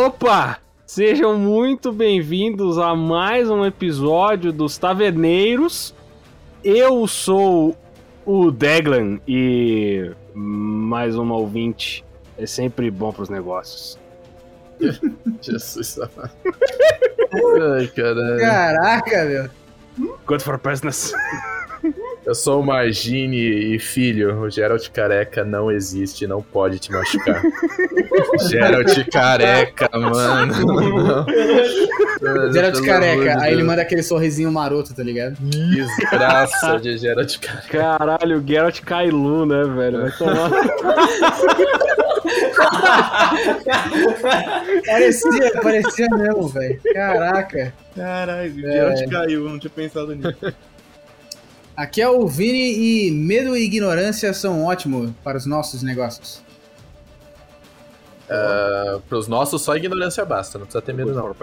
Opa! Sejam muito bem-vindos a mais um episódio dos Taverneiros. Eu sou o Deglan e mais uma ouvinte é sempre bom pros negócios. Jesus amado. Ai, caralho. Caraca, meu. Good for business. Eu sou o Margine e filho, o Geralt Careca não existe, não pode te machucar. Geralt Careca, mano. Não. Geralt careca. Aí ele manda aquele sorrisinho maroto, tá ligado? Desgraça de Geralt Careca. Caralho, o Geralt Kailu, né, velho? Vai tomar. Parecia, parecia mesmo, velho. Caraca. Caralho, o É. Geralt caiu, não tinha pensado nisso. Aqui é o Vini e medo e ignorância são ótimos para os nossos negócios. Uh, pros nossos, só ignorância basta, não precisa ter medo, não.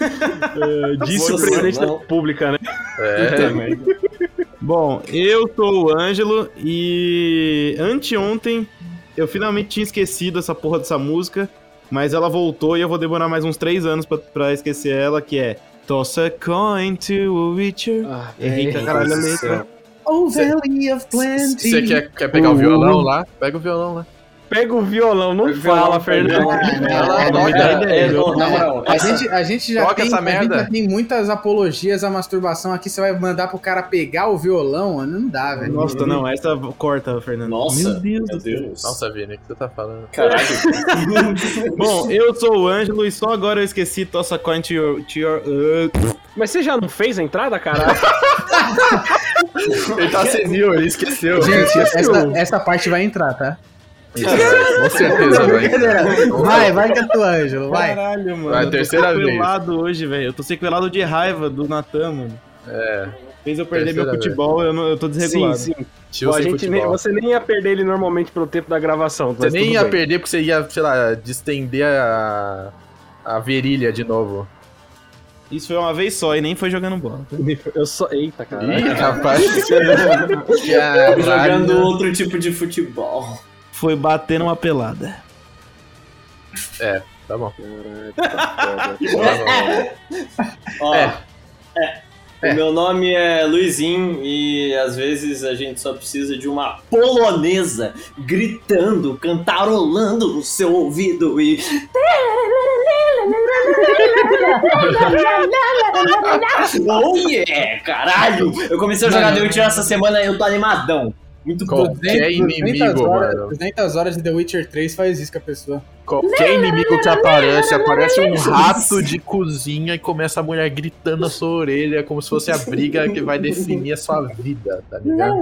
É, disse o Você presidente da. República, né? É, Bom, eu sou o Ângelo e anteontem eu finalmente tinha esquecido essa porra dessa música, mas ela voltou e eu vou demorar mais uns três anos pra, pra esquecer ela, que é Toss a coin to a Witcher. Ah, Errei pra caralho a letra. Oh, Valley of Plenty. Você quer, quer pegar o violão lá? Pega o violão lá. Pega o violão, não fala, Fernando. A gente, a gente já Toca tem, essa a gente já tem muitas apologias à masturbação aqui. Você vai mandar pro cara pegar o violão? Não dá, velho. Nossa, não, essa corta, Fernando. Nossa, Meu Deus meu do céu. Deus. Nossa, Vini, o que você tá falando? Caralho. Bom, eu sou o Ângelo e só agora eu esqueci Toss a coin to your... To your uh, Mas você já não fez a entrada, caralho? Ele tá senil, ele esqueceu. Gente, essa, essa parte vai entrar, tá? Isso, com certeza vai. Vai, vai que é tua, Ângelo, vai. Caralho, mano. Vai, eu tô terceira vez. sequelado hoje, velho. Eu tô sequelado de raiva do Natan, mano. É, Fez eu perder Terceira meu futebol, eu, não- eu tô sim, desregulado. sim. tio Pô, a gente nem, você nem ia perder ele normalmente pelo tempo da gravação. Você nem ia bem. perder porque você ia, sei lá, distender a, a virilha de novo. Isso foi uma vez só e nem foi jogando bola. Eu só. Eita, caralho. Ih, rapaz. Jogando outro tipo de futebol. Foi bater numa pelada. É, tá bom. Ó, É. O meu nome é Luizinho e às vezes a gente só precisa de uma polonesa gritando, cantarolando no seu ouvido e. oh yeah! Caralho! Eu comecei a jogar The Witcher essa semana e eu tô animadão. Muito. Qualquer inimigo, horas, mano. 200 horas de The Witcher 3 faz isso com a pessoa. Qualquer inimigo que aparece, aparece um rato de cozinha e começa a mulher gritando na sua orelha como se fosse a briga que vai definir a sua vida, tá ligado?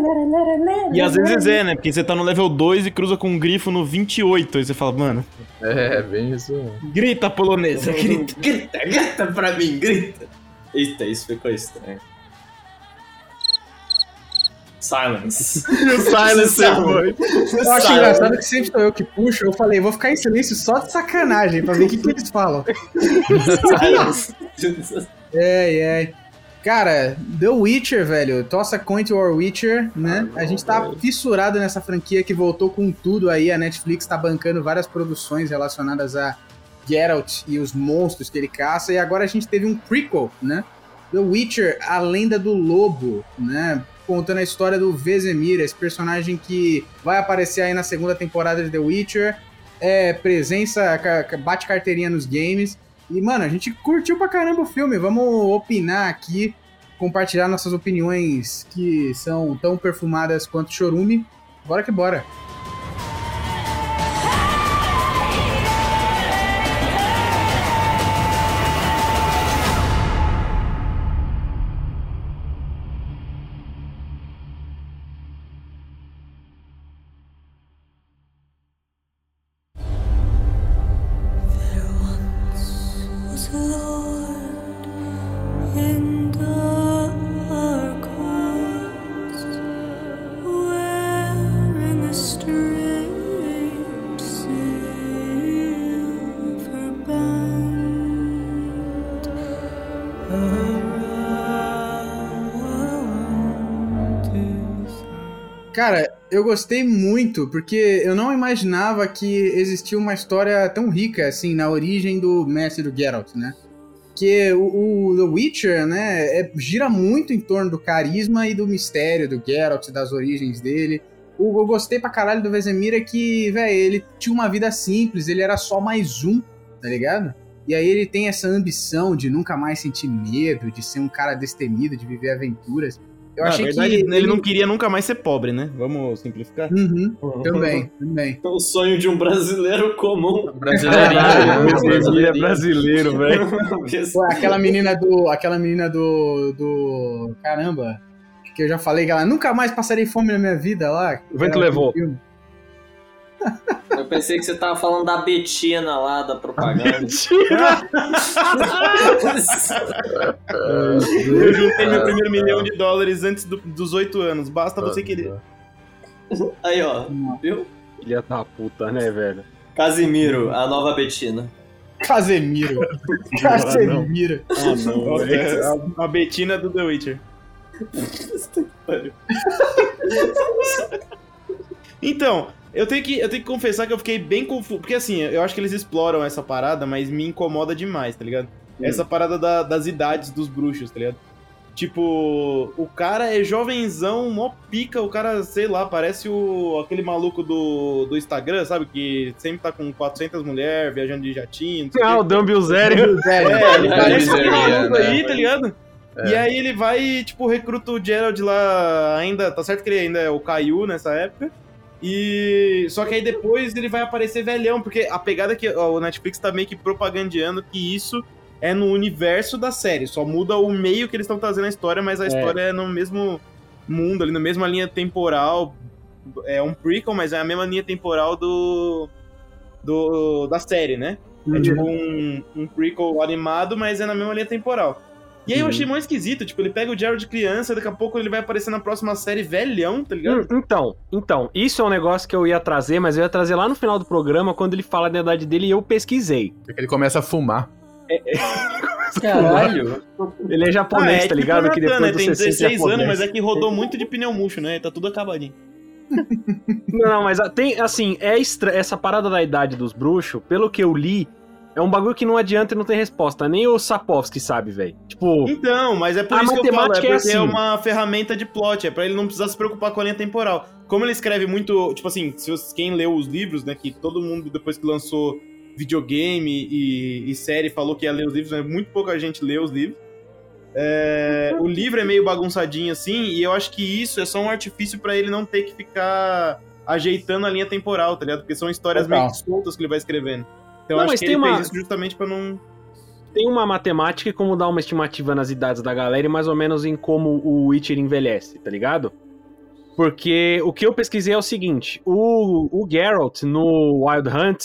E às vezes é, né? Porque você tá no level 2 e cruza com um grifo no 28. Aí você fala, mano, É, bem isso. grita polonesa, grita. Grita, grita pra mim, grita. Eita, isso ficou estranho. Silence. o silence foi. Eu acho engraçado que sempre sou eu que puxo. Eu falei, vou ficar em silêncio só de sacanagem, pra ver o que, que eles falam. Silence. É, é. Cara, The Witcher, velho. Tossa Coin to Our Witcher, né? A gente tá fissurado nessa franquia que voltou com tudo aí. A Netflix tá bancando várias produções relacionadas a Geralt e os monstros que ele caça. E agora a gente teve um prequel, né? The Witcher, A Lenda do Lobo, né? Contando a história do Vesemir, esse personagem que vai aparecer aí na segunda temporada de The Witcher. É presença, bate carteirinha nos games. E, mano, a gente curtiu pra caramba o filme. Vamos opinar aqui, compartilhar nossas opiniões que são tão perfumadas quanto chorume. Bora que bora. Cara, eu gostei muito, porque eu não imaginava que existia uma história tão rica, assim, na origem do mestre do Geralt, né? Que o, o The Witcher, né, é- gira muito em torno do carisma e do mistério do Geralt, das origens dele. O, eu gostei pra caralho do Vesemir é que, velho, ele tinha uma vida simples, ele era só mais um, tá ligado? E aí ele tem essa ambição de nunca mais sentir medo, de ser um cara destemido, de viver aventuras. Eu Na achei verdade, que ele não queria nunca mais ser pobre, né? Vamos simplificar? Uhum, também, também. O sonho de um brasileiro comum. Brasileirinho. Né? Ele é brasileiro, velho. Aquela menina do. Aquela menina do. do. Caramba. Que eu já falei que ela nunca mais passarei fome na minha vida lá. O vento levou. Eu pensei que você tava falando da Betina lá, da propaganda. Eu juntei meu primeiro milhão de dólares antes do- dos oito anos. Basta você querer. Aí, ó. Viu? Filha da puta, né, velho? Casimiro, a nova Betina. Casemiro. Casemiro. Ah, não, velho. é a, a Betina do The Witcher. Então, eu tenho, que, eu tenho que confessar que eu fiquei bem confuso. Porque assim, eu acho que eles exploram essa parada, mas me incomoda demais, tá ligado? Essa parada da- das idades dos bruxos, tá ligado? Tipo, o cara é jovenzão, mó pica, o cara, sei lá, parece o, aquele maluco do, do Instagram, sabe? Que sempre tá com 400 mulheres, viajando de jatinho, não sei o. Ah, o Dumbledore. É, ele parece aquele maluco né? aí, tá ligado? É. E aí ele vai, tipo, recruta o Gerald lá ainda. Tá certo que ele ainda é o Caio nessa época. E. Só que aí depois ele vai aparecer velhão, porque a pegada que ó, o Netflix tá meio que propagandeando que isso é no universo da série. Só muda o meio que eles estão trazendo a história, mas a história é no mesmo mundo, ali, na mesma linha temporal. É um prequel, mas é a mesma linha temporal do. do da série, né? É tipo um, um prequel animado, mas é na mesma linha temporal. E aí eu achei muito esquisito, tipo, ele pega o Gerald criança, daqui a pouco ele vai aparecer na próxima série velhão, tá ligado? Hum, Então, então, isso é um negócio que eu ia trazer, mas eu ia trazer lá no final do programa, quando ele fala da idade dele e eu pesquisei. Porque ele começa a fumar. Caralho. Ele é japonês, é tá tipo ligado? o que depois né? Tem 60 16 anos, mas é que rodou muito de pneu murcho, né? Tá tudo acabadinho. Não, mas ah, tem, assim, é estra... essa parada da idade dos bruxos, pelo que eu li, é um bagulho que não adianta e não tem resposta. Nem o Sapowski sabe, velho. Tipo, Então, mas é por A isso que eu falo, é é é, assim. uma ferramenta de plot, é pra ele não precisar se preocupar com a linha temporal. Como ele escreve muito, tipo assim, se você- quem leu os livros, né, que todo mundo depois que lançou videogame e, e série falou que ia ler os livros, mas muito pouca gente lê os livros. É, o livro é meio bagunçadinho assim, e eu acho que isso é só um artifício pra ele não ter que ficar ajeitando a linha temporal, tá ligado? Porque são histórias Total. meio que soltas que ele vai escrevendo. Então Não, acho mas que tem ele uma- fez isso justamente pra não. tem uma matemática e como dar uma estimativa nas idades da galera e mais ou menos em como o Witcher envelhece, tá ligado? Porque o que eu pesquisei é o seguinte: o, o Geralt no Wild Hunt,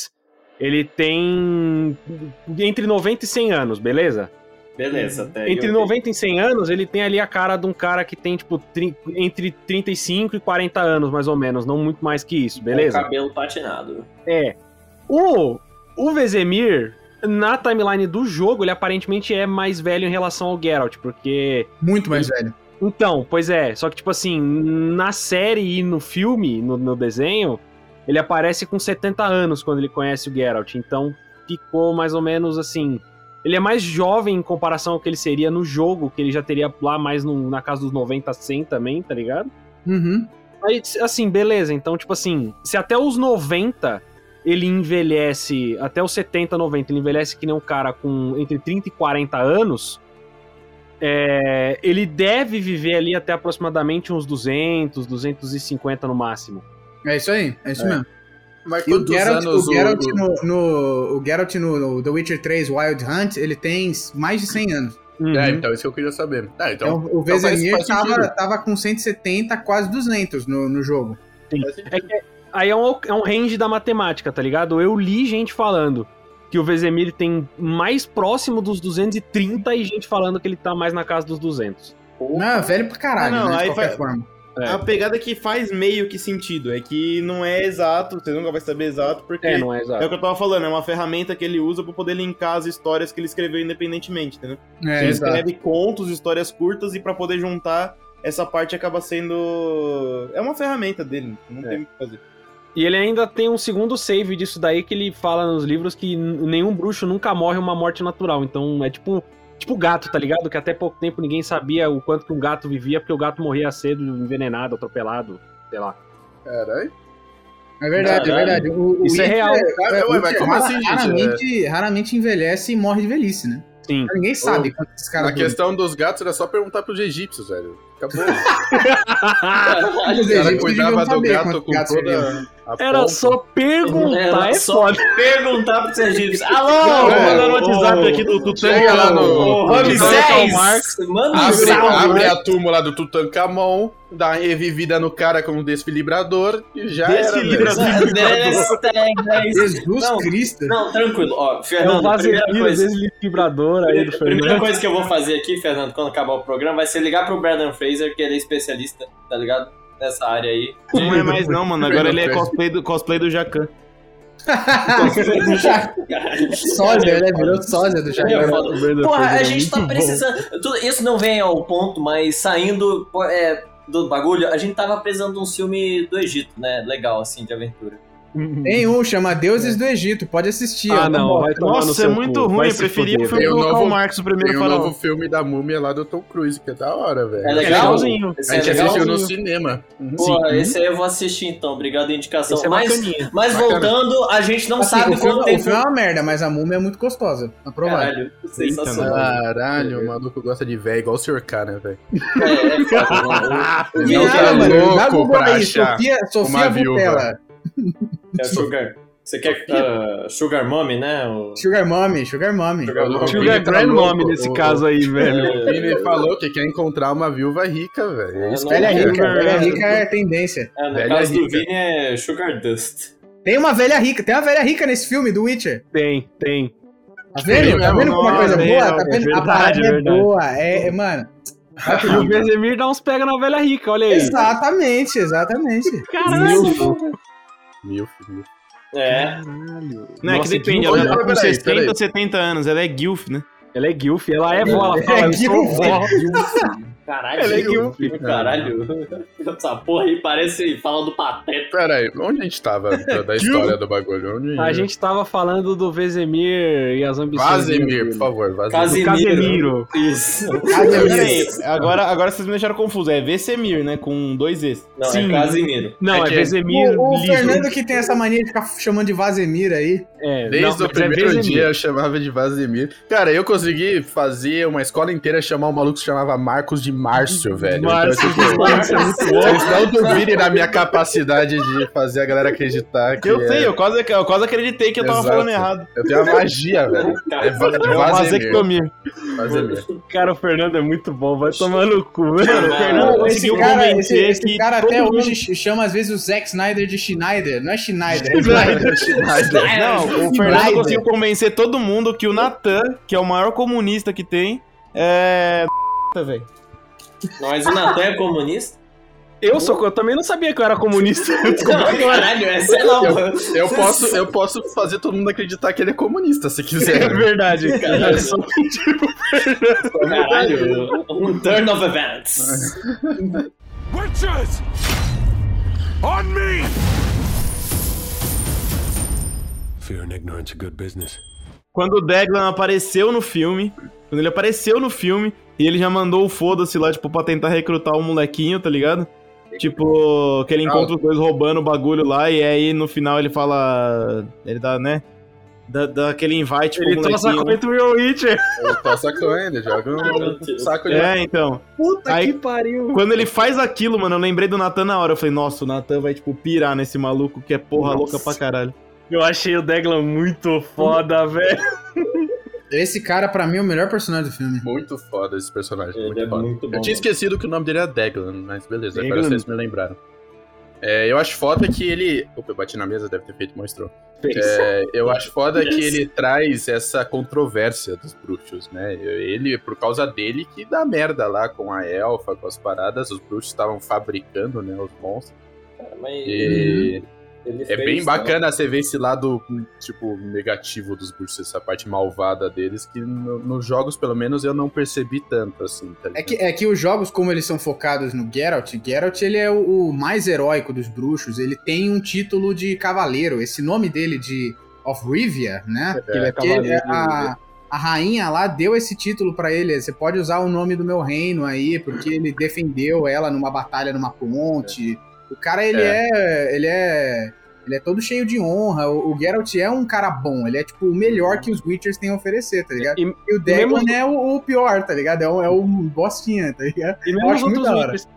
ele tem entre 90 e 100 anos, beleza? Beleza, até Entre ok. 90 e 100 anos, ele tem ali a cara de um cara que tem, tipo, tri- entre 35 e 40 anos, mais ou menos, não muito mais que isso, beleza? Com cabelo patinado. É. O, o Vesemir, na timeline do jogo, ele aparentemente é mais velho em relação ao Geralt, porque. Muito mais velho. Então, pois é, só que, tipo assim, na série e no filme, no, no desenho, ele aparece com 70 anos quando ele conhece o Geralt, então ficou mais ou menos assim. Ele é mais jovem em comparação ao que ele seria no jogo, que ele já teria lá mais no- na casa dos 90, 100 também, tá ligado? Uhum. Aí, assim, beleza. Então, tipo assim, se até os 90 ele envelhece, até os 70, 90, ele envelhece que nem um cara com entre 30 e 40 anos, é, ele deve viver ali até aproximadamente uns 200, 250 no máximo. É isso aí, é isso É. mesmo. Mas E o Geralt, anos o Geralt, o... no, no- o Geralt no, no The Witcher 3 Wild Hunt, ele tem mais de 100 anos. Uhum. É, então, isso que eu queria saber. Ah, então, Então, o então Vesemir faz tava, tava com 170, quase 200 no, no jogo. É que- aí é um, é um range da matemática, tá ligado? Eu li gente falando que o Vesemir tem mais próximo dos 230 e gente falando que ele tá mais na casa dos 200. Não, é velho pra caralho, não, né, de aí qualquer vai- forma. É. A pegada que faz meio que sentido, é que não é exato, você nunca vai saber exato, porque É, não é é exato. o que eu tava falando, é uma ferramenta que ele usa pra poder linkar as histórias que ele esceveu independentemente, entendeu? É, ele exato. escreve contos, histórias curtas, e pra poder juntar essa parte acaba sendo. É uma ferramenta dele, não É. tem o que fazer. E ele ainda tem um segundo save disso daí que ele fala nos livros que nenhum bruxo nunca morre uma morte natural. Então é tipo tipo gato, tá ligado? Que até pouco tempo ninguém sabia o quanto que um gato vivia porque o gato morria cedo, envenenado, atropelado, sei lá. Caralho. É verdade, é Caralho. verdade. O, o Isso é real. Ué, o mas Witcher como assim, gente? Raramente, raramente envelhece e morre de velhice, né? Sim. Ninguém sabe quanto esses caras A questão dos gatos era só perguntar pros egípcios, velho. Acabou. Caralho, O cara cuidava do gato com gatos toda a Era só perguntar, Era é só foda. perguntar pros egípcios. Alô, Vou É, mandar no ô, WhatsApp ô, aqui do Tutan. Chega lá no- Ramsés, um Abre, salve. abre a túmula do Tutankhamon, dá uma revivida no cara com um desfibrador e já Desfibrador. era, velho. Jesus Não, Cristo. Não, tranquilo. Ó, É o Fernando, a primeira coisa, desvibrador aí do a primeira Fernando. coisa que eu vou fazer aqui, Fernando, quando acabar o programa, vai ser ligar pro Brandon Fraser, que ele é especialista, tá ligado? Nessa área aí. Não é mais não, mano. Agora ele é cosplay do, cosplay do Jacan. Sósia, ele virou sósia do foda. Porra, a gente tá precisando. Tudo, isso não vem ao ponto, mas saindo é, do bagulho, a gente tava precisando de um filme do Egito, né? Legal, assim, de aventura. Tem um, chama Deuses do Egito, pode assistir. Ah, não, vai tomar no Nossa, é seu muito cu. ruim. Eu preferia o filme Tem do o Karl novo- Marx, o Tem primeiro um faraó. novo filme da múmia lá do Tom Cruise, que é da hora, velho. É É legal? legalzinho. Esse A gente é legal? assistiu no cinema. Uhum. Pô, esse aí eu vou assistir então, obrigado a indicação. Esse é mas, bacaninha. mas voltando, a gente não Assim, sabe o, filme, quanto o tempo. filme é uma merda, mas a múmia é muito gostosa. Aprovado. Caralho, sensacional. Caralho, o maluco gosta de velho, igual o Sr. K, né, velho? É, é foda, mano. O- o- Não tá louco pra achar Sofia. Butella. É Sugar. Você quer uh, Sugar Mommy, né? O... Sugar Mommy, Sugar Mommy. Sugar Mommy. Sugar Tá nesse o- caso aí, velho. O Vini falou que quer encontrar uma viúva rica, velho. É Velha ele quer. rica, velha rica é tendência. É, no Velha caso do rica. Vini é Sugar Dust. Tem uma velha rica, tem uma velha rica nesse filme do Witcher. Tem, tem. Tá vendo? Tá vendo como a coisa boa? é, Tá é vendo? a verdade, parada é é boa. É, é, mano. E o Vesemir dá uns pega na velha rica, olha aí. Exatamente, exatamente. Caralho. Milf, milf. É. Caralho. Não, é que Nossa, depende. Ela tá com peraí, 60, peraí. 70 anos. Ela é Guilf, né? Ela é Gilf, ela é vó, ela fala, É eu sou vó. Caralho, é Gil. Gilf. Caralho. Essa porra aí parece fala do Pateta. Pera aí, onde a gente tava da, história do bagulho? Onde... A gente tava falando do Vesemir e as ambições Vazemir, por favor, Vazemir. Casemiro. Isso. Peraí, agora, agora vocês me deixaram confuso. É Vesemir, né? Com dois Es. Não, Sim. é Casimiro. Não, É é, Vesemir O, o. Fernando que tem essa mania de ficar chamando de Vazemir aí. É, Desde não, o é primeiro Vesemir. dia eu chamava de Vazemir. Cara, eu consegui fazer uma escola inteira chamar um maluco que se chamava Marcos de Márcio, velho. Márcio Então, tipo, Márcio é. Vocês não duvidem da minha capacidade de fazer a galera acreditar que Eu é- sei, eu quase, eu quase acreditei que eu tava Exato. falando errado. eu tenho uma magia, velho. É de É uma Vazemir. vasectomia. Vazemir. Cara, o Fernando é muito bom, vai tomar no cu. Mano, o Fernando esse conseguiu cara, esse, convencer esse que cara até mundo- hoje ch- chama às vezes o Zack Snyder de Schneider. Não é Schneider, é Schneider. Schneider. Não, o Schneider. Fernando conseguiu convencer todo mundo que o Natan, que é o maior comunista que tem, é. velho. Mas o Natan é comunista? Eu sou, eu também não sabia que eu era comunista. Caralho, essa é nova. Eu posso, eu posso fazer todo mundo acreditar que ele é comunista, se É quiser. verdade. Caralho. É só pedir pro Caralho, um turn of events. Witches! On me! Fear and ignorance are good business. Quando o Deglan apareceu no filme, quando ele apareceu no filme, e ele já mandou o foda-se lá, tipo, pra tentar recrutar o molequinho, tá ligado? Tipo, que ele encontra os dois roubando o bagulho lá, e aí no final ele fala. Ele dá, né? Dá, dá aquele invite pro Ele tossa molequinho. com o Real Witcher. Ele com ele, joga um saco de. É, então. Puta Aí- que pariu. Quando ele faz aquilo, mano, eu lembrei do Natan na hora. Eu falei, nossa, o Natan vai, tipo, pirar nesse maluco que é porra Nossa. louca pra caralho. Eu achei o Deglan muito foda, velho. Esse cara, pra mim, é o melhor personagem do filme. Muito foda esse personagem. Ele muito é foda. muito bom. Eu tinha esquecido que o nome dele era Deglan, mas beleza, agora vocês me lembraram. É, eu acho foda que ele. Opa, eu bati na mesa, deve ter feito monstro. É, eu acho foda que ele traz essa controvérsia dos bruxos, né? Ele, por causa dele, que dá merda lá com a elfa, com as paradas, os bruxos estavam fabricando, né, os monstros. Mas E, É fez, bem né? bacana você ver esse lado, tipo, negativo dos bruxos, essa parte malvada deles, que no- nos jogos, pelo menos, eu não percebi tanto, assim, tá É que, é que os jogos, como eles são focados no Geralt, Geralt ele é o, o mais heróico dos bruxos. Ele tem um título de cavaleiro. Esse nome dele de of Rivia, né? Ele é Porque cavaleiro de- a, a rainha lá deu esse título pra ele. Você pode usar o nome do meu reino aí, porque ele defendeu ela numa batalha numa ponte. O cara, ele é. ele é. Ele é todo cheio de honra. O, o Geralt é um cara bom. Ele é, tipo, o melhor que os Witchers têm a oferecer, tá ligado? E, E o Declan mesmo- é o, o pior, tá ligado? É o, é o bostinha, tá ligado? e Eu mesmo os outros da hora. Witchers,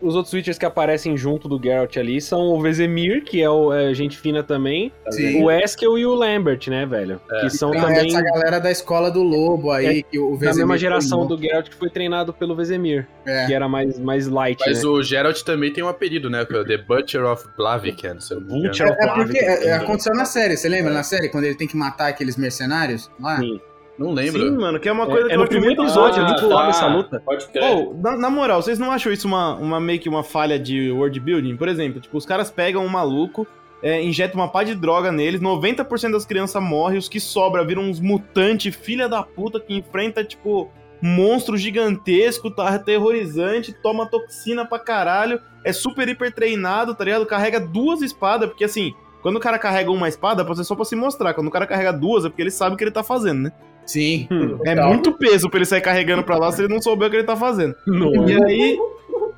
os outros Witchers que aparecem junto do Geralt ali são o Vesemir, que é o é, gente fina também, Sim. o Eskel e o Lambert, né, velho? Que são Então, também essa galera da escola do lobo aí, que o da Vesemir mesma geração treinou. do Geralt que foi treinado pelo Vesemir, É. que era mais, mais light, Mas né? o Geralt também tem um apelido, né? que é The Butcher of Blaviken, se eu não me engano. Butcher. É porque é, é, aconteceu na série, você lembra na série? Quando ele tem que matar aqueles mercenários lá? Sim. Não lembro. Sim, mano, que é uma coisa É, que é eu no acho primeiro muito episódio, foda. é muito foda essa luta. Pode crer. Pô, na, na moral, vocês não acham isso uma, uma meio que uma falha de world building? Por exemplo, tipo, os caras pegam um maluco, é, injetam uma pá de droga neles, 90% das crianças morrem, os que sobram viram uns mutantes, filha da puta, que enfrenta, tipo, monstro gigantesco, tá aterrorizante, toma toxina pra caralho, é super hiper treinado, tá ligado? Carrega duas espadas, porque assim, quando o cara carrega uma espada, pode ser só pra se mostrar. Quando o cara carrega duas, é porque ele sabe o que ele tá fazendo, né? Sim. Hum. É muito peso pra ele sair carregando pra lá se ele não souber o que ele tá fazendo. E aí,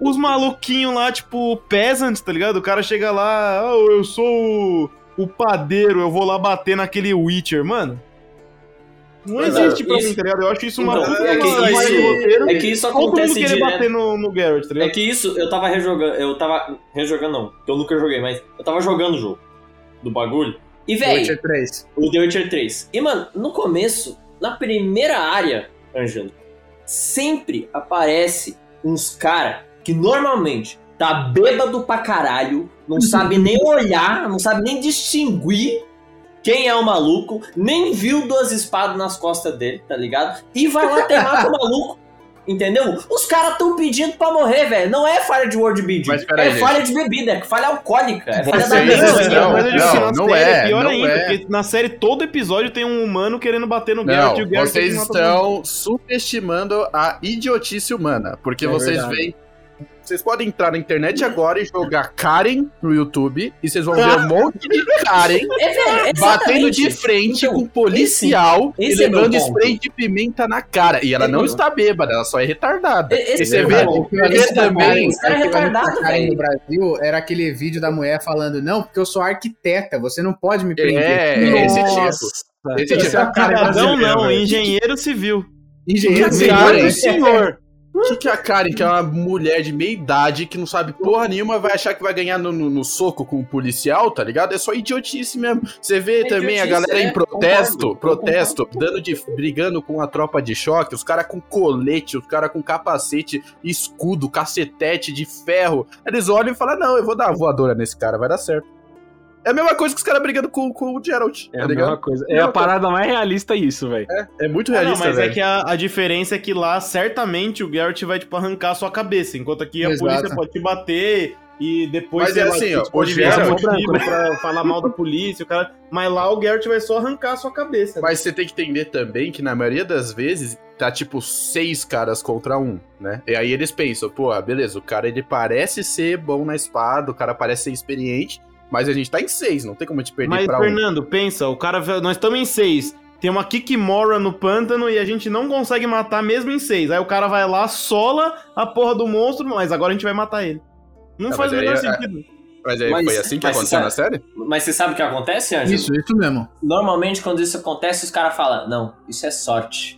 os maluquinhos lá, tipo, peasants, tá ligado? O cara chega lá, ah, eu sou o, o padeiro, eu vou lá bater naquele Witcher. Mano, não existe é, pra isso- mim, tá ligado? Eu acho isso uma Então, puta é que isso-. É que isso Todo mundo acontece direto. bater no, no Garrett, tá É ligado? que isso, eu tava rejogando, eu tava rejogando não, eu nunca joguei, mas eu tava jogando o jogo do bagulho. E, The véi, Witcher 3. o The Witcher 3. E, mano, no começo, na primeira área, Ângelo, sempre aparece uns cara que normalmente tá bêbado pra caralho, não sabe nem olhar, não sabe nem distinguir quem é o maluco, nem viu duas espadas nas costas dele, tá ligado? E vai lá ter mata o maluco. Entendeu? Os caras tão pedindo pra morrer, velho. Não é falha de world building. Peraí, é gente. falha de bebida, é falha alcoólica. É falha da Vocês estão- Não, é não, na não série é, pior não ainda, é. porque na série todo episódio tem um humano querendo bater no Não, Geralt e o Geralt vocês estão subestimando a idiotice humana. Porque É vocês verdade. veem. Vocês podem entrar na internet agora e jogar Karen no YouTube e vocês vão ver um monte de Karen É, batendo de frente Então, com o policial esse- e esse é meu levando ponto. spray de pimenta na cara. E ela não Entendeu? está bêbada, ela só é retardada. E- esse E você é vê, vê Esse é o também. Esse cara é retardado, Karen velho. no Brasil era aquele vídeo da mulher falando: Não, porque eu sou arquiteta, você não pode me prender. É, esse tipo. Esse tipo. é cara Cidadão não, velho. engenheiro civil. Engenheiro civil, né? senhor. O que, que a Karen, que é uma mulher de meia idade, que não sabe porra nenhuma, vai achar que vai ganhar no, no- no soco com o policial, tá ligado? É só idiotice mesmo. Você vê É também a galera é, em protesto, concordo, protesto, dando de, brigando com a tropa de choque, os caras com colete, os caras com capacete, escudo, cacetete de ferro. Eles olham e falam, não, eu vou dar uma voadora nesse cara, vai dar certo. É a mesma coisa que os caras brigando com, com o Geralt, É tá a ligado? mesma coisa. É a parada mais realista isso, velho. É muito Ah, não, realista, mas velho. é que a, a diferença é que lá, certamente, o Geralt vai, tipo, arrancar a sua cabeça, enquanto aqui a Exato. polícia pode te bater e depois, Mas é lá, assim, ó, te pode o Geralt- motivo pra falar mal da polícia, o cara... Mas lá o Geralt vai só arrancar a sua cabeça. Mas você tem que entender também que na maioria das vezes tá tipo seis caras contra um, né? E aí eles pensam, pô, ah, beleza, o cara ele parece ser bom na espada, o cara parece ser experiente, mas a gente tá em seis, não tem como te perder Mas, pra um. Fernando, pensa, o cara... Nós estamos em seis. Tem uma Kikimora no pântano e a gente não consegue matar mesmo em seis. Aí o cara vai lá, sola a porra do monstro, mas agora a gente vai matar ele. Não Ah, faz o menor é- sentido. Mas aí Mas- foi assim que aconteceu na série? Mas você sabe o que acontece, Ângelo? Isso, isso mesmo. Normalmente, quando isso acontece, os caras falam, não, isso é sorte.